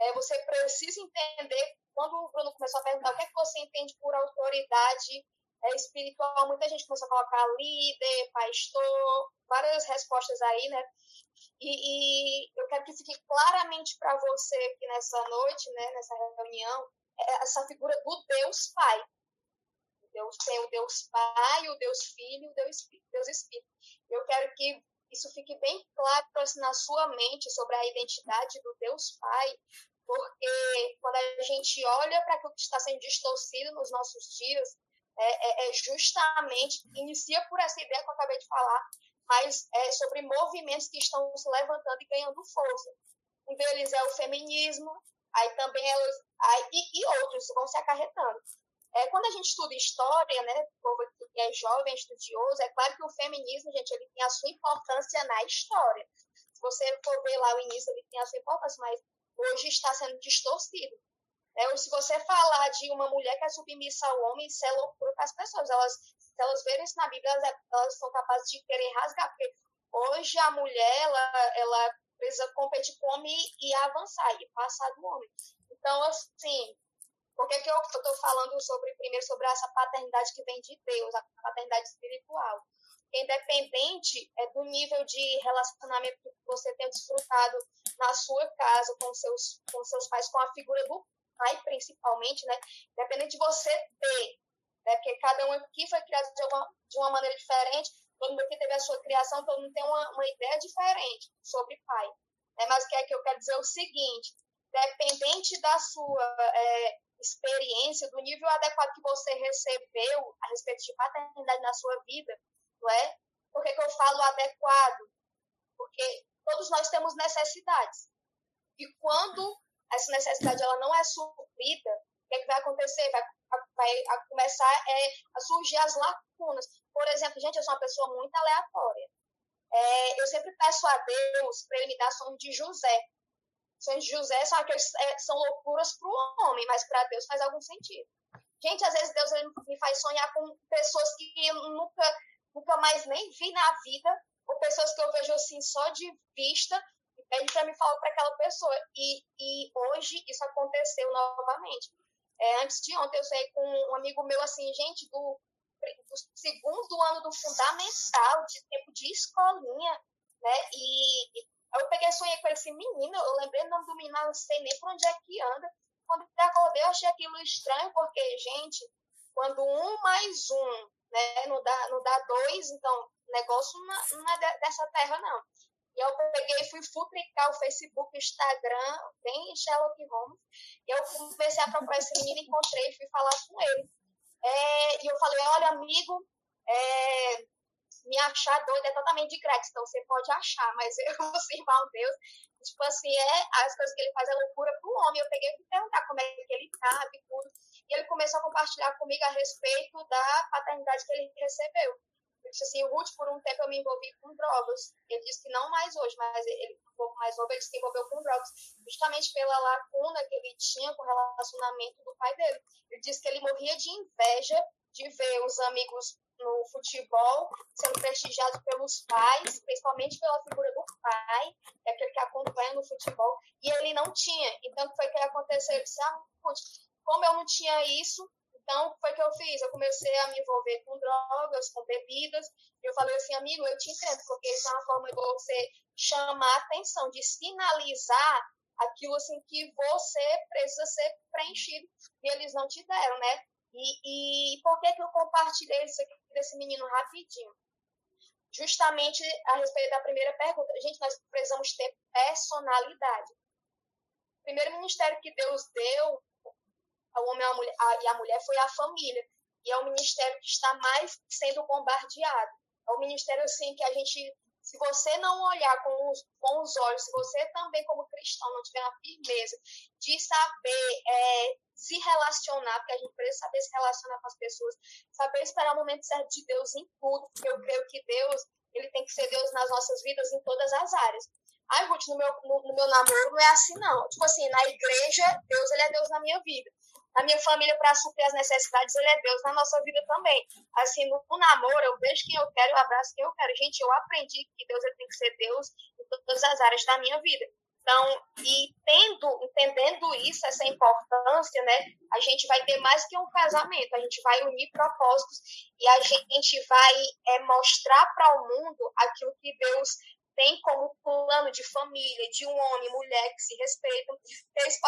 é, você precisa entender, quando o Bruno começou a perguntar o que é que você entende por autoridade é, espiritual, muita gente começou a colocar líder, pastor, várias respostas aí, né? E, e eu quero que fique claramente para você aqui nessa noite, né, nessa reunião, essa figura do Deus Pai. Deus tem o Deus Pai, o Deus Filho, o Deus Espírito. Deus Espírito. Eu quero que isso fique bem claro na sua mente sobre a identidade do Deus Pai, porque quando a gente olha para aquilo que está sendo distorcido nos nossos dias, é, é, é, justamente, inicia por essa ideia que eu acabei de falar, mas é sobre movimentos que estão se levantando e ganhando força. Um deles é o feminismo, aí também é, aí, e, e outros vão se acarretando. É, quando a gente estuda história, né, o povo que é jovem, estudioso, é claro que o feminismo, gente, ele tem a sua importância na história. Se você for ver lá o início, ele tem a sua importância, mas hoje está sendo distorcido. É, ou se você falar de uma mulher que é submissa ao homem, isso é loucura para as pessoas. Elas, se elas verem isso na Bíblia, elas, elas são capazes de querer rasgar, porque hoje a mulher, ela, ela precisa competir com o homem e avançar, e passar do homem. Então, assim, por que, que eu estou falando sobre primeiro sobre essa paternidade que vem de Deus, a paternidade espiritual? Independente é, do nível de relacionamento que você tem desfrutado na sua casa com seus, com seus pais, com a figura do pai principalmente, né? Independente de você ter, né? Porque cada um aqui foi criado de, uma de uma maneira diferente, todo mundo aqui teve a sua criação, todo mundo tem uma, uma ideia diferente sobre pai. Né? Mas o que é que eu quero dizer é o seguinte, dependente da sua é, experiência, do nível adequado que você recebeu a respeito de paternidade na sua vida, não é? Por que, que eu falo adequado? Porque todos nós temos necessidades. E quando essa necessidade ela não é suprida, o que, é que vai acontecer? Vai, vai começar é, a surgir as lacunas. Por exemplo, gente, eu sou uma pessoa muito aleatória. É, eu sempre peço a Deus para ele me dar sonho de José sonhos de José são, aqueles, é, são loucuras para o homem, mas para Deus faz algum sentido. Gente, às vezes Deus ele me faz sonhar com pessoas que eu nunca, nunca mais nem vi na vida, ou pessoas que eu vejo assim só de vista, e pede para me falar para aquela pessoa. E, e hoje isso aconteceu novamente. É, antes de ontem eu saí com um amigo meu assim, gente, do, do segundo ano do fundamental, de tempo de escolinha, né? E, eu peguei sonhei com esse menino, eu lembrei o nome do menino, não sei nem por onde é que anda. Quando eu acordei, eu achei aquilo estranho, porque, gente, quando um mais um né, não, dá, não dá dois, então negócio não, não é dessa terra, não. E eu peguei fui futricar o Facebook, o Instagram, bem Sherlock Holmes. E eu comecei a procurar esse menino, encontrei e fui falar com ele. É, e eu falei, olha, amigo, é, me achar doida é totalmente de grátis, então você pode achar, mas eu vou servir Deus. Tipo assim, é, as coisas que ele faz é loucura pro homem. Eu peguei e perguntar como é que ele tá, e tudo. E ele começou a compartilhar comigo a respeito da paternidade que ele recebeu. Assim, Ruth, por um tempo eu me envolvi com drogas. Ele disse que não mais hoje, mas ele, um pouco mais novo, ele se envolveu com drogas, justamente pela lacuna que ele tinha com o relacionamento do pai dele. Ele disse que ele morria de inveja de ver os amigos no futebol, sendo prestigiado pelos pais, principalmente pela figura do pai, é aquele que acompanha no futebol, e ele não tinha. Então, foi o que aconteceu? Ele disse, ah, como eu não tinha isso, Então, o que foi que eu fiz? Eu comecei a me envolver com drogas, com bebidas. Eu falei assim, amigo, eu te entendo, porque isso é uma forma de você chamar a atenção, de sinalizar aquilo assim que você precisa ser preenchido e eles não te deram, né? E, e por que, que eu compartilhei isso aqui desse menino rapidinho? Justamente a respeito da primeira pergunta. Gente, nós precisamos ter personalidade. O primeiro ministério que Deus deu ao homem mulher, a, e a mulher foi a família. E é o ministério que está mais sendo bombardeado. É o ministério, assim, que a gente se você não olhar com os bons olhos, se você também, como cristão, não tiver a firmeza de saber é, se relacionar, porque a gente precisa saber se relacionar com as pessoas, saber esperar o momento certo de Deus em tudo, porque eu creio que Deus, ele tem que ser Deus nas nossas vidas em todas as áreas. Ai, Ruth, no meu, no, no meu namoro não é assim, não. Tipo assim, na igreja, Deus, ele é Deus na minha vida na minha família para suprir as necessidades, ele é Deus na nossa vida também. Assim, no, no, namoro, eu vejo quem eu quero, eu abraço quem eu quero. Gente, eu aprendi que Deus ele tem que ser Deus em todas as áreas da minha vida. Então, e tendo, entendendo isso, essa importância, né, a gente vai ter mais que um casamento, a gente vai unir propósitos e a gente vai é, mostrar para o mundo aquilo que Deus tem como plano de família, de um homem e mulher que se respeitam, fez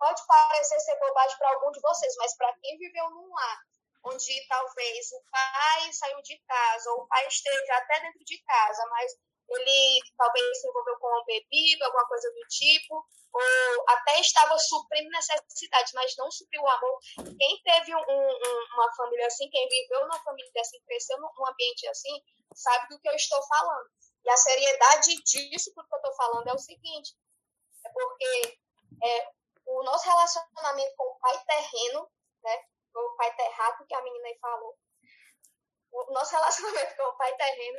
pode parecer ser bobagem para algum de vocês, mas para quem viveu num lar onde talvez o pai saiu de casa, ou o pai esteve até dentro de casa, mas ele talvez se envolveu com bebida, alguma coisa do tipo, ou até estava suprindo necessidades, mas não supriu o amor. Quem teve um, um, uma família assim, quem viveu numa família assim, cresceu num ambiente assim, sabe do que eu estou falando. E a seriedade disso, que eu estou falando, é o seguinte: é porque é, o nosso relacionamento com o pai terreno, né? Com o pai terráqueo que a menina aí falou. O nosso relacionamento com o pai terreno,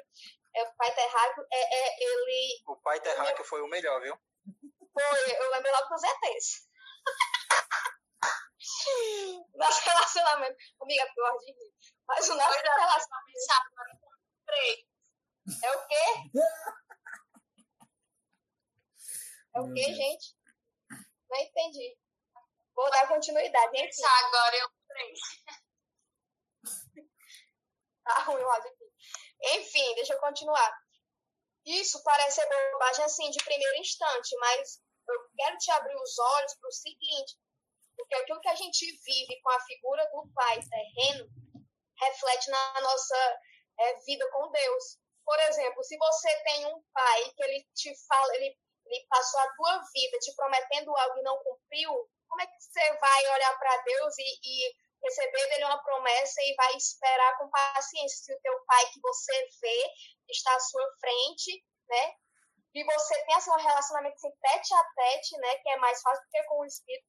é, o pai terráqueo, é, é ele. O pai terráqueo foi o melhor, viu? Foi, eu lembrei logo dos ETs. nosso relacionamento. Amiga, porque eu gosto de rir. Mas o nosso relacionamento. É o quê? É o quê, gente? Não entendi. Vou dar continuidade. Enfim. Agora eu tá ruim o áudio aqui. Enfim, deixa eu continuar. Isso parece bobagem assim de primeiro instante, mas eu quero te abrir os olhos para o seguinte, porque aquilo que a gente vive com a figura do pai terreno reflete na nossa é, vida com Deus. Por exemplo, se você tem um pai que ele te fala, ele ele passou a tua vida te prometendo algo e não cumpriu, como é que você vai olhar para Deus e, e receber dele uma promessa e vai esperar com paciência se o teu pai que você vê está à sua frente, né? E você tem assim, um relacionamento assim, tete a tete, né? Que é mais fácil do que com o Espírito,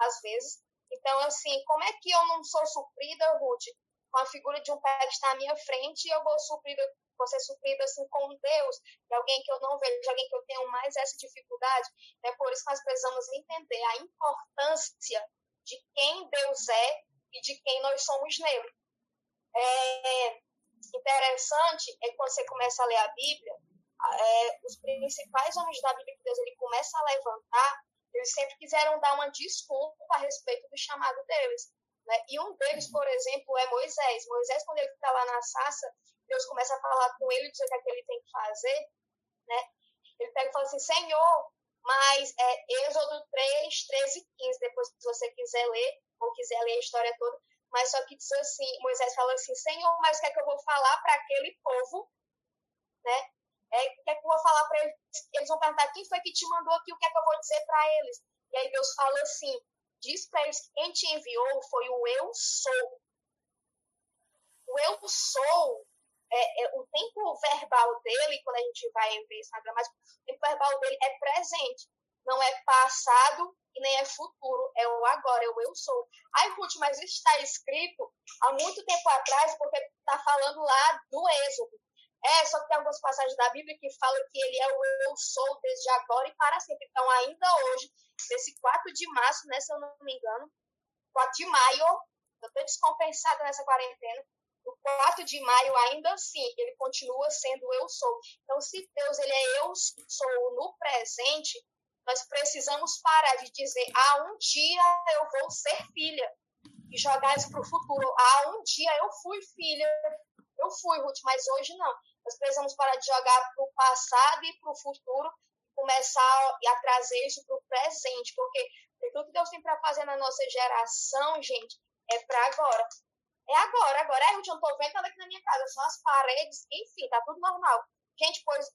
às vezes. Então, assim, como é que eu não sou suprida, Ruth, com a figura de um pai que está à minha frente e eu vou suprida você suprido assim com Deus, de alguém que eu não vejo, alguém que eu tenho mais essa dificuldade. É por isso que nós precisamos entender a importância de quem Deus é e de quem nós somos nele. É interessante é quando você começa a ler a Bíblia, é, os principais homens da Bíblia que Deus ele começa a levantar, eles sempre quiseram dar uma desculpa a respeito do chamado deles. Né? E um deles, por exemplo, é Moisés. Moisés, quando ele está lá na sarça, Deus começa a falar com ele, dizer o que, é que ele tem que fazer, né? Ele pega e fala assim, Senhor, mas é Êxodo 3, 13 e 15, depois se você quiser ler, ou quiser ler a história toda, mas só que diz assim, Moisés fala assim, Senhor, mas o que é que eu vou falar para aquele povo, né? É, o que é que eu vou falar para eles? Eles vão perguntar, quem foi que te mandou aqui, o que é que eu vou dizer para eles? E aí Deus fala assim, diz para eles que quem te enviou foi o eu sou. O eu sou é, é, o tempo verbal dele, quando a gente vai ver isso na gramática, o tempo verbal dele é presente, não é passado e nem é futuro, é o agora, é o eu sou. Ai, Ruth, mas isso está escrito há muito tempo atrás, porque está falando lá do Êxodo. É, só que tem algumas passagens da Bíblia que falam que ele é o eu sou desde agora e para sempre. Então, ainda hoje, nesse 4 de março, né, se eu não me engano, 4 de maio, eu estou descompensada nessa quarentena, o 4 de maio, ainda assim, ele continua sendo eu sou. Então, se Deus ele é eu sou no presente, nós precisamos parar de dizer, ah, um dia eu vou ser filha. e jogar isso para o futuro. Ah, um dia eu fui filha, eu fui, Ruth, mas hoje não. Nós precisamos parar de jogar para o passado e para o futuro, começar a trazer isso para o presente, porque tudo que Deus tem para fazer na nossa geração, gente, é para agora. É agora, agora. É, Ruth, eu não tô vendo nada aqui na minha casa, são as paredes, enfim, tá tudo normal. Gente, pois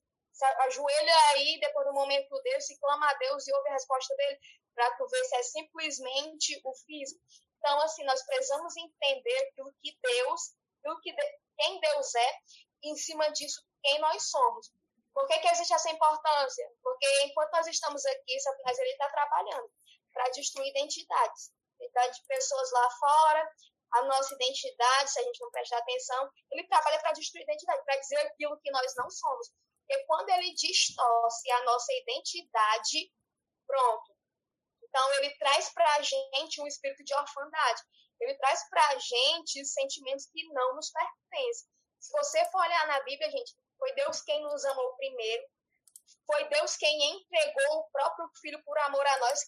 ajoelha aí depois do momento Deus, se clama a Deus e ouve a resposta dele, para tu ver se é simplesmente o físico. Então, assim, nós precisamos entender o que Deus, o que quem Deus é, em cima disso, quem nós somos. Por que, que existe essa importância? Porque enquanto nós estamos aqui, Satanás está trabalhando para destruir identidades. Identidade de pessoas lá fora, a nossa identidade, se a gente não prestar atenção, ele trabalha para destruir identidade, para dizer aquilo que nós não somos. Porque quando ele distorce a nossa identidade, pronto. Então, ele traz para a gente um espírito de orfandade. Ele traz para a gente sentimentos que não nos pertencem. Se você for olhar na Bíblia, gente, foi Deus quem nos amou primeiro. Foi Deus quem entregou o próprio Filho por amor a nós,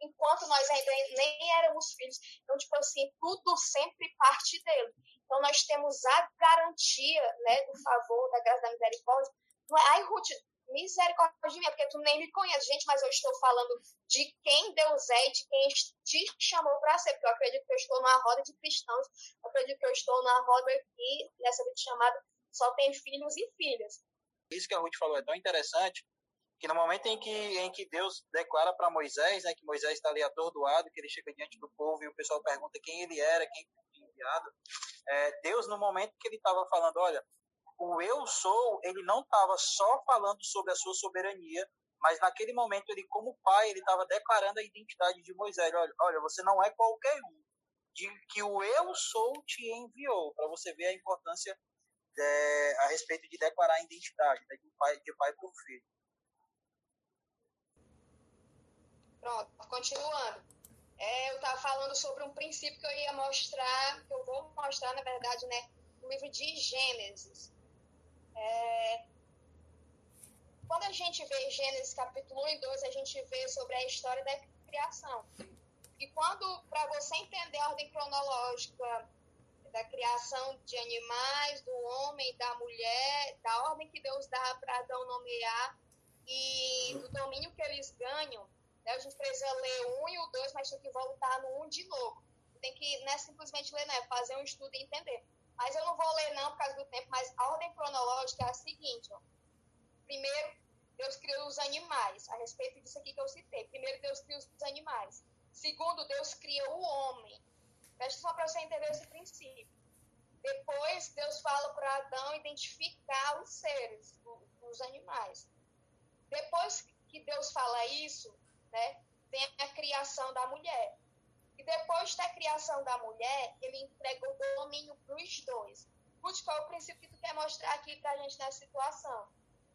enquanto nós ainda nem éramos filhos. Então, tipo assim, tudo sempre parte dele. Então, nós temos a garantia né, do favor, da graça, da misericórdia, é, ai, Ruth, misericórdia de mim, porque tu nem me conhece, gente, mas eu estou falando de quem Deus é e de quem te chamou para ser, porque eu acredito que eu estou numa roda de cristãos, eu acredito que eu estou numa roda aqui, nessa vida chamada só tem filhos e filhas. Isso que a Ruth falou é tão interessante, que no momento em que, em que Deus declara para Moisés, né, que Moisés está ali atordoado, que ele chega diante do povo e o pessoal pergunta quem ele era, quem foi enviado, é, Deus, no momento que ele estava falando, olha, o eu sou, ele não estava só falando sobre a sua soberania, mas naquele momento ele, como pai, ele estava declarando a identidade de Moisés. Olha, olha, você não é qualquer um, de que o eu sou te enviou, para você ver a importância é, a respeito de declarar a identidade né, de pai, de pai para o filho. Pronto, continuando. É, eu estava falando sobre um princípio que eu ia mostrar, que eu vou mostrar, na verdade, né, no livro de Gênesis. É... Quando a gente vê Gênesis capítulo 1 e 2, a gente vê sobre a história da criação. E quando, para você entender a ordem cronológica da criação de animais, do homem, da mulher, da ordem que Deus dá para Adão nomear e do domínio que eles ganham, né? a gente precisa ler um e o dois, mas tem que voltar no um de novo. Tem que, não é simplesmente ler, né? Fazer um estudo e entender. Mas eu não vou ler não por causa do tempo, mas a ordem cronológica é a seguinte, ó. Primeiro, Deus criou os animais, a respeito disso aqui que eu citei. Primeiro, Deus criou os animais. Segundo, Deus criou o homem. Presta só para você entender esse princípio. Depois, Deus fala para Adão identificar os seres, os animais. Depois que Deus fala isso, né, vem a criação da mulher. E depois da criação da mulher, ele entregou domínio para os dois. Ruth, qual é o princípio que tu quer mostrar aqui para a gente nessa situação?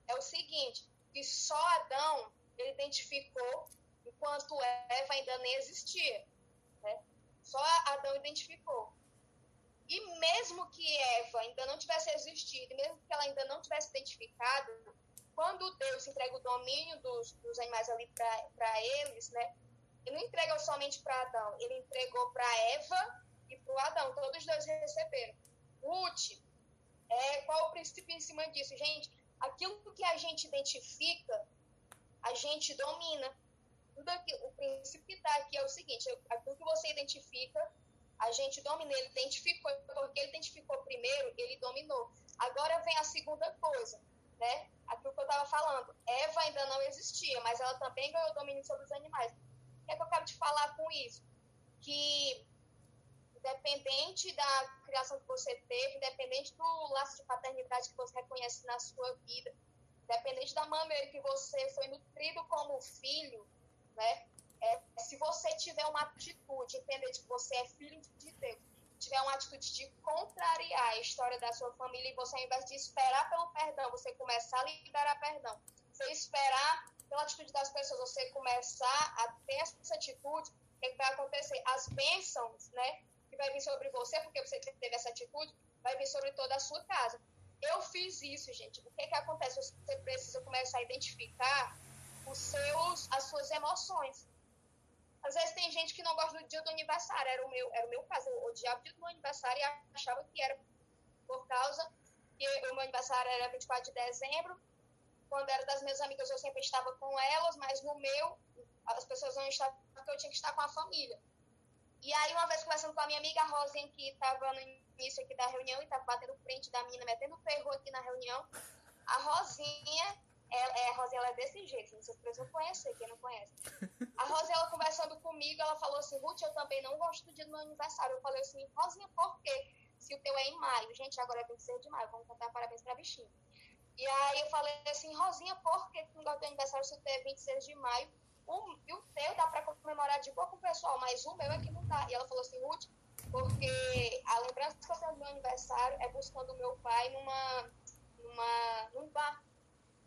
É o seguinte, que só Adão ele identificou enquanto Eva ainda nem existia. Né? Só Adão identificou. E mesmo que Eva ainda não tivesse existido, mesmo que ela ainda não tivesse identificado, quando Deus entrega o domínio dos, dos animais ali para eles, né, ele não entregou somente para Adão, ele entregou para Eva e para o Adão. Todos os dois receberam. Ruth, é, qual o princípio em cima disso? Gente, aquilo que a gente identifica, a gente domina. Tudo aqui, o princípio que está aqui é o seguinte: aquilo que você identifica, a gente domina. Ele identificou, porque ele identificou primeiro, ele dominou. Agora vem a segunda coisa, né? Aquilo que eu estava falando. Eva ainda não existia, mas ela também ganhou domínio sobre os animais. O que é que eu quero te falar com isso? Que independente da criação que você teve, independente do laço de paternidade que você reconhece na sua vida, independente da maneira que você foi nutrido como filho, né? É, se você tiver uma atitude, entender que você é filho de Deus, tiver uma atitude de contrariar a história da sua família e você, ao invés de esperar pelo perdão, você começar a liberar perdão, você esperar pela atitude das pessoas, você começar a ter essa atitude, o que, é que vai acontecer? As bênçãos, né, que vai vir sobre você, porque você teve essa atitude, vai vir sobre toda a sua casa. Eu fiz isso, gente. O que que acontece? Você precisa começar a identificar os seus, as suas emoções. Às vezes tem gente que não gosta do dia do aniversário, era o meu, era o meu caso, eu odiava o dia do meu aniversário e achava que era por causa que o meu aniversário era 24 de dezembro, quando era das minhas amigas eu sempre estava com elas, mas no meu as pessoas não estavam porque eu tinha que estar com a família. E aí, uma vez conversando com a minha amiga Rosinha, que estava no início aqui da reunião e estava batendo frente da menina, metendo ferro aqui na reunião, a Rosinha, ela, é, a Rosinha ela é desse jeito, vocês precisam conhecer, quem não conhece. A Rosinha, ela conversando comigo, ela falou assim, Ruth, eu também não gosto do dia do meu aniversário. Eu falei assim, Rosinha, por quê? Se o teu é em maio. Gente, agora é 26 de maio, vamos cantar parabéns pra bichinho. E aí eu falei assim, Rosinha, por que não gosta do aniversário se o teu é 26 de maio? O, e o teu dá para comemorar de boa com o pessoal, mas o meu é que não dá. E ela falou assim, Ruth, porque a lembrança que eu tenho do meu aniversário é buscando o meu pai numa, numa, num bar,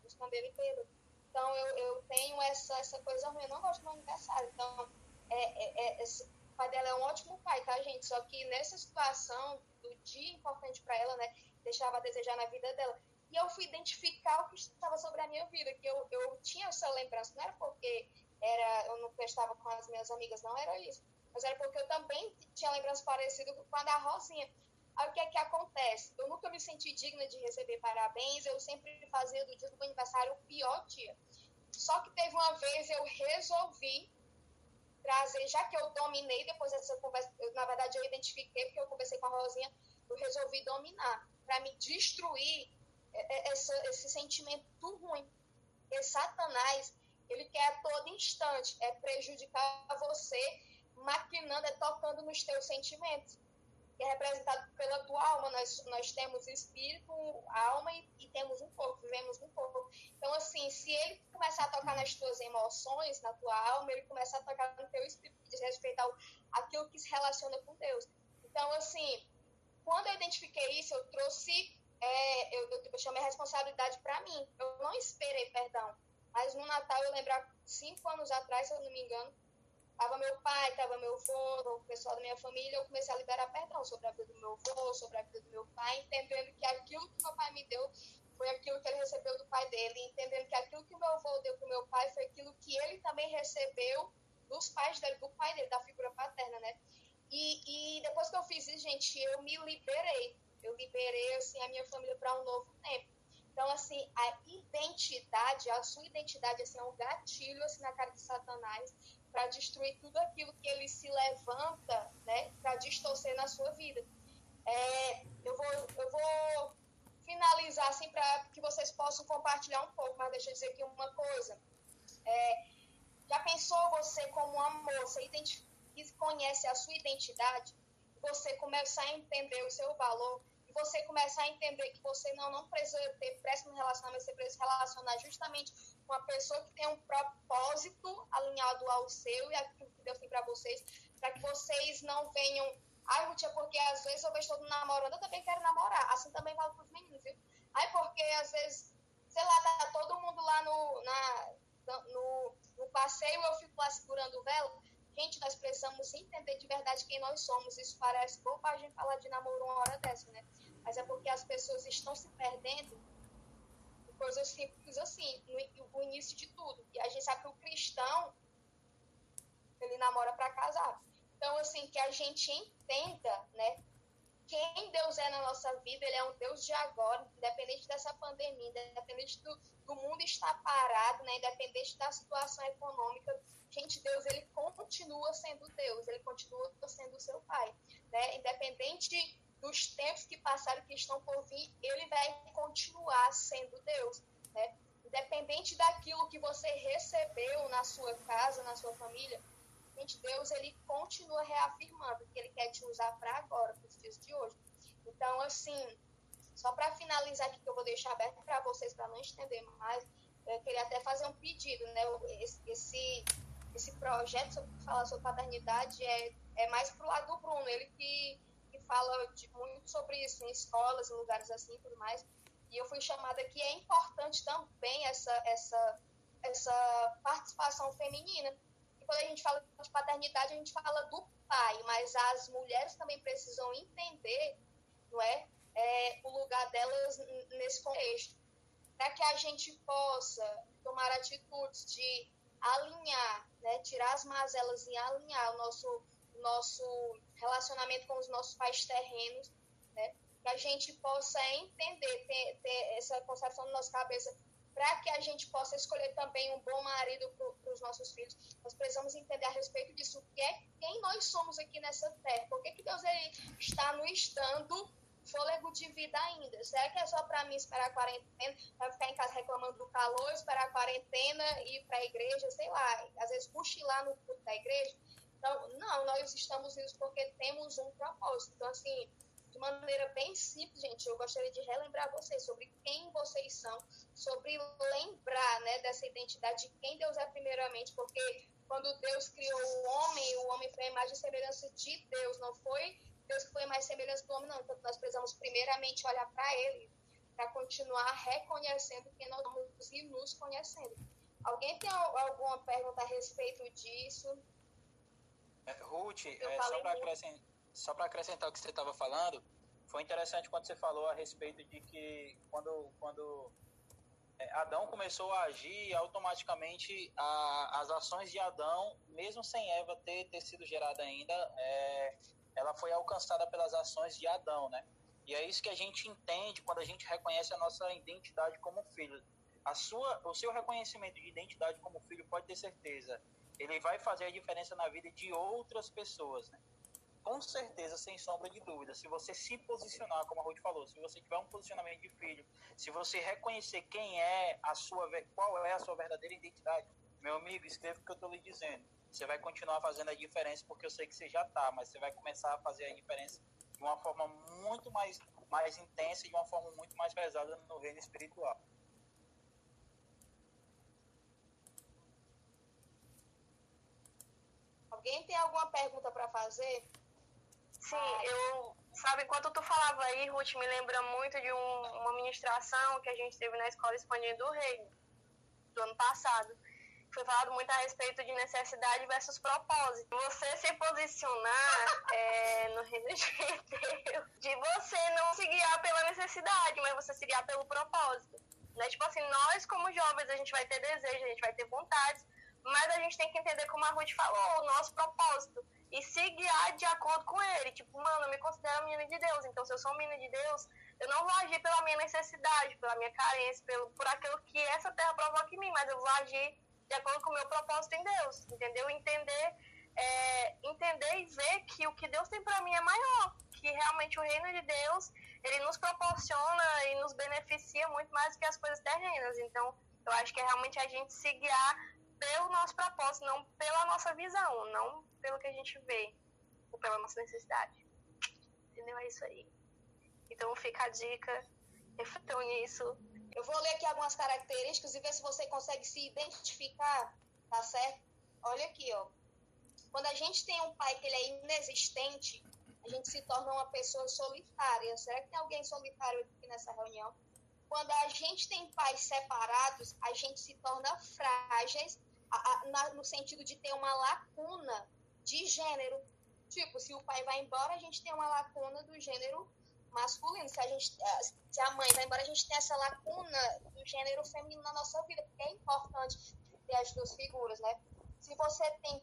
buscando ele Pedro. Então eu, eu tenho essa, essa coisa ruim, eu não gosto do meu aniversário. Então, é, é, é, o pai dela é um ótimo pai, tá, gente? Só que nessa situação do dia importante para ela, né, deixava a desejar na vida dela. E eu fui identificar o que estava sobre a minha vida, que eu, eu tinha essa lembrança, não era porque era, eu não estava com as minhas amigas, não era isso. Mas era porque eu também tinha lembrança parecida com a da Rosinha. Aí o que é que acontece? Eu nunca me senti digna de receber parabéns, eu sempre fazia do dia do meu aniversário o pior dia. Só que teve uma vez eu resolvi trazer, já que eu dominei depois dessa conversa, eu, na verdade eu identifiquei, porque eu conversei com a Rosinha, eu resolvi dominar, para me destruir essa, esse sentimento ruim. Porque Satanás, ele quer a todo instante é prejudicar você, maquinando, é tocando nos teus sentimentos. Que é representado pela tua alma. Nós, nós temos espírito, alma e, e temos um corpo, vivemos um corpo. Então, assim, se ele começar a tocar nas tuas emoções, na tua alma, ele começa a tocar no teu espírito, que diz respeito ao, aquilo que se relaciona com Deus. Então, assim, quando eu identifiquei isso, eu trouxe é, eu, eu, eu chamei a responsabilidade para mim. Eu não esperei perdão. Mas no Natal, eu lembro, cinco anos atrás, se eu não me engano, tava meu pai, tava meu avô, o pessoal da minha família, eu comecei a liberar perdão sobre a vida do meu avô, sobre a vida do meu pai, entendendo que aquilo que meu pai me deu foi aquilo que ele recebeu do pai dele, entendendo que aquilo que meu avô deu pro meu pai foi aquilo que ele também recebeu dos pais dele, do pai dele, da figura paterna, né? E, e depois que eu fiz isso, gente, eu me liberei eu liberei assim, a minha família para um novo tempo. Então, assim, a identidade, a sua identidade assim, é um gatilho assim, na cara de Satanás para destruir tudo aquilo que ele se levanta né, para distorcer na sua vida. É, eu, vou, eu vou finalizar assim para que vocês possam compartilhar um pouco, mas deixa eu dizer aqui uma coisa. É, já pensou você como uma moça que conhece a sua identidade? Você começa a entender o seu valor, e você começa a entender que você não, não precisa ter pressa no relacionamento, você precisa relacionar justamente com uma pessoa que tem um propósito alinhado ao seu e aquilo que Deus tem para vocês, para que vocês não venham. Ai, Ruth, é porque às vezes eu vejo todo namorando, eu também quero namorar. Assim também vale para os meninos, viu? Ai, porque às vezes, sei lá, tá todo mundo lá no, na, no, no passeio, eu fico lá segurando o velo. Gente, nós precisamos entender de verdade quem nós somos. Isso parece bobagem falar de namoro uma hora dessa, né? Mas é porque as pessoas estão se perdendo em coisas simples assim, no início de tudo. E a gente sabe que o cristão, ele namora para casar. Então, assim, que a gente entenda, né? Quem Deus é na nossa vida, Ele é um Deus de agora, independente dessa pandemia, independente do, do mundo estar parado, né? Independente da situação econômica, gente, Deus ele continua sendo Deus, ele continua sendo seu Pai, né? Independente dos tempos que passaram que estão por vir, ele vai continuar sendo Deus, né? Independente daquilo que você recebeu na sua casa, na sua família, gente, Deus ele continua reafirmando que ele quer te usar para agora, para os dias de hoje. Então, assim, só para finalizar aqui que eu vou deixar aberto para vocês para não estender mais, eu queria até fazer um pedido, né? Esse, esse esse projeto sobre falar sobre paternidade é, é mais pro lado do Bruno, ele que, que fala de, muito sobre isso em escolas, em lugares assim e tudo mais. E eu fui chamada aqui, é importante também essa, essa, essa participação feminina. E quando a gente fala de paternidade, a gente fala do pai, mas as mulheres também precisam entender, não é? é o lugar delas nesse contexto. Para que a gente possa tomar atitudes de alinhar, né? Tirar as mazelas e alinhar o nosso, nosso relacionamento com os nossos pais terrenos, né? Que a gente possa entender, ter, ter essa concepção na nossa cabeça para que a gente possa escolher também um bom marido para os nossos filhos, nós precisamos entender a respeito disso, que é quem nós somos aqui nessa terra, por que, que Deus ele está nos dando fôlego de vida ainda. Será que é só para mim esperar a quarentena, para ficar em casa reclamando do calor, esperar a quarentena e ir para a igreja, sei lá, às vezes cochilar no culto da igreja? Então, não, nós estamos nisso porque temos um propósito. Então, assim, de maneira bem simples, gente, eu gostaria de relembrar vocês sobre quem vocês são, sobre lembrar né, dessa identidade de quem Deus é primeiramente, porque quando Deus criou o homem, o homem foi a imagem e semelhança de Deus, não foi Deus que foi mais semelhança do homem, não. Então, nós precisamos primeiramente olhar para Ele, para continuar reconhecendo quem nós somos e nos conhecendo. Alguém tem alguma pergunta a respeito disso? É, Ruth, é, só para acrescentar o que você estava falando, foi interessante quando você falou a respeito de que quando, quando é, Adão começou a agir, automaticamente a, as ações de Adão, mesmo sem Eva ter, ter sido gerada ainda, é, ela foi alcançada pelas ações de Adão, né? E é isso que a gente entende quando a gente reconhece a nossa identidade como filho. A sua, o seu reconhecimento de identidade como filho pode ter certeza, ele vai fazer a diferença na vida de outras pessoas, né? Com certeza, sem sombra de dúvida, se você se posicionar, como a Ruth falou, se você tiver um posicionamento de filho, se você reconhecer quem é a sua, qual é a sua verdadeira identidade, meu amigo, escreva o que eu estou lhe dizendo você vai continuar fazendo a diferença porque eu sei que você já está, mas você vai começar a fazer a diferença de uma forma muito mais, mais intensa e de uma forma muito mais pesada no reino espiritual. Alguém tem alguma pergunta para fazer? Sim, eu. Sabe, enquanto tu falava aí, Ruth, me lembra muito de um, uma ministração que a gente teve na Escola Expandindo o Reino, do ano passado foi falado muito a respeito de necessidade versus propósito. Você se posicionar é, no reino de Deus, de você não se guiar pela necessidade, mas você se guiar pelo propósito. Né? Tipo assim, nós como jovens, a gente vai ter desejo, a gente vai ter vontades, mas a gente tem que entender, como a Ruth falou, o nosso propósito. E se guiar de acordo com ele. Tipo, mano, eu me considero menina de Deus, então se eu sou menina de Deus, eu não vou agir pela minha necessidade, pela minha carência, pelo, por aquilo que essa terra provoca em mim, mas eu vou agir de acordo com o meu propósito em Deus, entendeu? Entender, é, entender e ver que o que Deus tem para mim é maior, que realmente o reino de Deus ele nos proporciona e nos beneficia muito mais do que as coisas terrenas. Então, eu acho que é realmente a gente se guiar pelo nosso propósito, não pela nossa visão, não pelo que a gente vê, ou pela nossa necessidade. Entendeu? É isso aí. Então, fica a dica, reflitam nisso, eu vou ler aqui algumas características e ver se você consegue se identificar, tá certo? Olha aqui, ó. Quando a gente tem um pai que ele é inexistente, a gente se torna uma pessoa solitária. Será que tem alguém solitário aqui nessa reunião? Quando a gente tem pais separados, a gente se torna frágeis a, a, na, no sentido de ter uma lacuna de gênero. Tipo, se o pai vai embora, a gente tem uma lacuna do gênero masculino. Se a, gente, eh, se a mãe vai embora, a gente tem essa lacuna do gênero feminino na nossa vida, porque é importante ter as duas figuras, né? Se você tem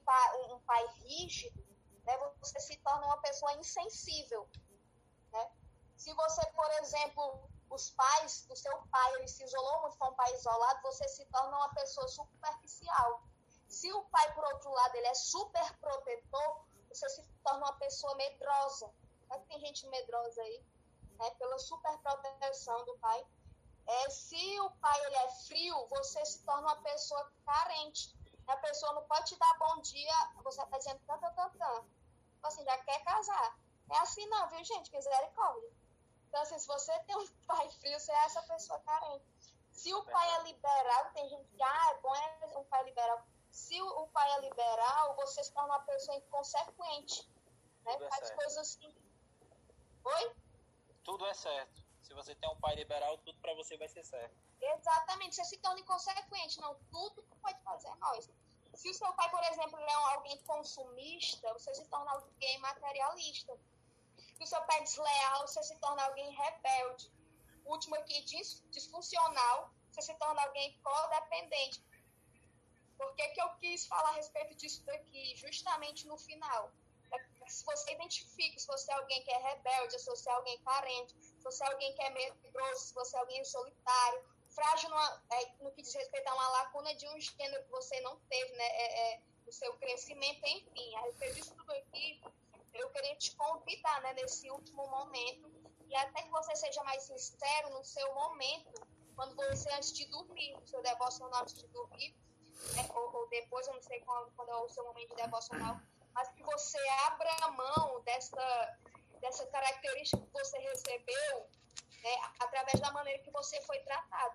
um pai rígido, né, você se torna uma pessoa insensível, né? Se você, por exemplo, os pais do seu pai, ele se isolou muito, foi um pai isolado, você se torna uma pessoa superficial. Se o pai, por outro lado, ele é super protetor, você se torna uma pessoa medrosa. É que tem gente medrosa aí né, pela superproteção do pai. É, se o pai ele é frio, você se torna uma pessoa carente. A pessoa não pode te dar bom dia, você está dizendo tanta, tanta. Então, assim, já quer casar. É assim não, viu, gente? Misericórdia. Então, assim, se você tem um pai frio, você é essa pessoa carente. Se o pai é liberal, tem gente que, ah, é bom é um pai liberal. Se o pai é liberal, você se torna uma pessoa inconsequente. Né? É Faz certo. coisas assim. Oi? Tudo é certo. Se você tem um pai liberal, tudo para você vai ser certo. Exatamente, você se torna inconsequente, não tudo pode fazer é nós. Se o seu pai, por exemplo, é alguém consumista, você se torna alguém materialista. Se o seu pai é desleal, você se torna alguém rebelde. O último aqui, dis, disfuncional, você se torna alguém codependente. Por que, que eu quis falar a respeito disso daqui, justamente no final? Se você identifica, se você é alguém que é rebelde, se você é alguém carente, se você é alguém que é medroso, se você é alguém solitário, frágil numa, é, no que diz respeito a uma lacuna de um gênero que você não teve, né? É, é, o seu crescimento, enfim. A respeito disso tudo aqui, eu queria te convidar, né, nesse último momento, e até que você seja mais sincero no seu momento, quando você, antes de dormir, no seu devocional antes de dormir, né, ou, ou, depois, eu não sei quando, quando é o seu momento de devocional, mas que você abra mão dessa, dessa característica que você recebeu né, através da maneira que você foi tratado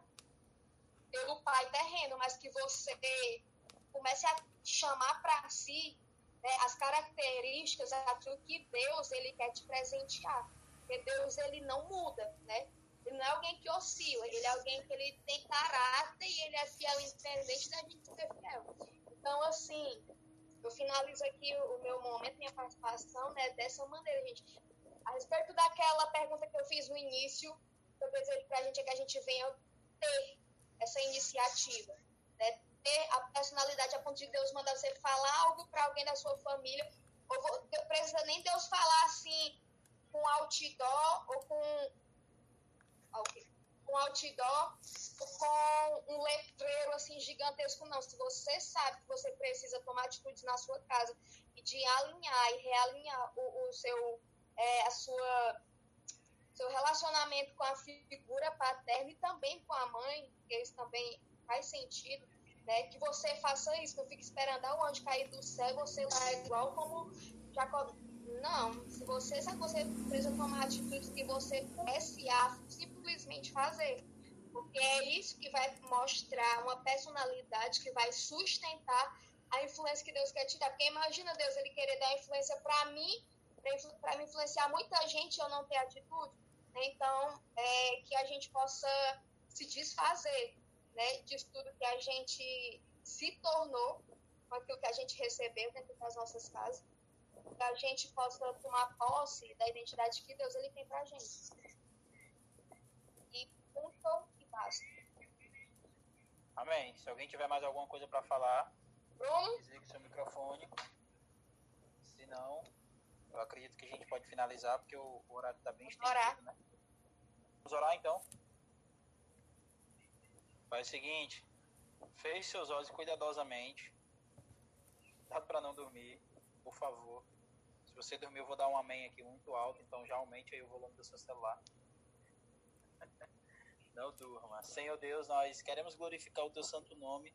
pelo pai terreno, mas que você comece a chamar para si né, as características, aquilo que Deus ele quer te presentear. Porque Deus ele não muda, né? Ele não é alguém que oscila, ele é alguém que ele tem caráter e ele é fiel independente da gente ser fiel. Então, assim, eu finalizo aqui o meu momento, minha participação, né, dessa maneira, gente. A respeito daquela pergunta que eu fiz no início, eu desejo para a gente é que a gente venha ter essa iniciativa, né? ter a personalidade a ponto de Deus mandar você falar algo para alguém da sua família, ou precisa nem Deus falar assim com outdoor ou com com outdoor ou com um letreiro assim gigantesco não. Se você sabe que você precisa tomar atitudes na sua casa e de alinhar e realinhar o, o seu é, a sua seu relacionamento com a figura paterna e também com a mãe, porque isso também faz sentido, né? Que você faça isso, não fique esperando anjo cair do céu, você lá igual como Jacob. Não, se você que você precisa tomar atitudes que você conhece a simplesmente fazer. Porque é isso que vai mostrar uma personalidade que vai sustentar a influência que Deus quer te dar. Porque imagina Deus ele querer dar influência para mim, para me influenciar muita gente eu não ter atitude. Então, é, que a gente possa se desfazer né, disso tudo que a gente se tornou, com aquilo que a gente recebeu dentro das nossas casas, que a gente possa tomar posse da identidade que Deus ele tem para a gente. E ponto e basta. Amém. Se alguém tiver mais alguma coisa para falar, Bruno? desligue seu microfone. Se não, eu acredito que a gente pode finalizar, porque o, horário está bem estendido, orar. né? Vamos orar então? Faz o seguinte, feche seus olhos cuidadosamente. Dá para não dormir, por favor. Se você dormir, eu vou dar um amém aqui muito alto, então já aumente aí o volume do seu celular. Não durma. Senhor Deus, nós queremos glorificar o teu santo nome,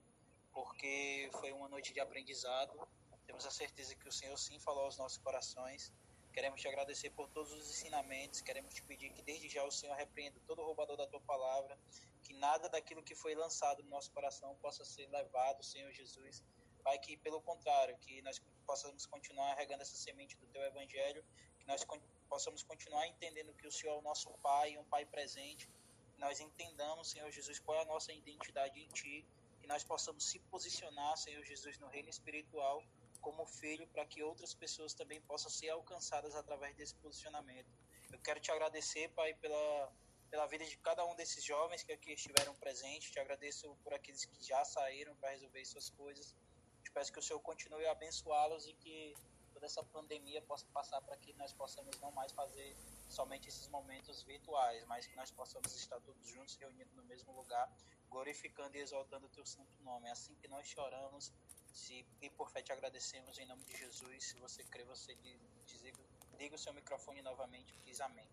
porque foi uma noite de aprendizado. Temos a certeza que o Senhor sim falou aos nossos corações. Queremos te agradecer por todos os ensinamentos. Queremos te pedir que desde já o Senhor repreenda todo roubador da tua palavra. Que nada daquilo que foi lançado no nosso coração possa ser levado, Senhor Jesus. Pai, que pelo contrário, que nós possamos continuar regando essa semente do teu evangelho. Que nós possamos continuar entendendo que o Senhor é o nosso Pai, um Pai presente. Que nós entendamos, Senhor Jesus, qual é a nossa identidade em Ti. Que nós possamos se posicionar, Senhor Jesus, no reino espiritual como filho para que outras pessoas também possam ser alcançadas através desse posicionamento. Eu quero te agradecer, Pai, pela, pela vida de cada um desses jovens que aqui estiveram presentes. Te agradeço por aqueles que já saíram para resolver suas coisas. Peço que o Senhor continue a abençoá-los e que toda essa pandemia possa passar para que nós possamos não mais fazer somente esses momentos virtuais, mas que nós possamos estar todos juntos, reunidos no mesmo lugar, glorificando e exaltando o teu santo nome. Assim que nós choramos se, e por fé te agradecemos em nome de Jesus. Se você crê, você diga, diga o seu microfone novamente, diz amém.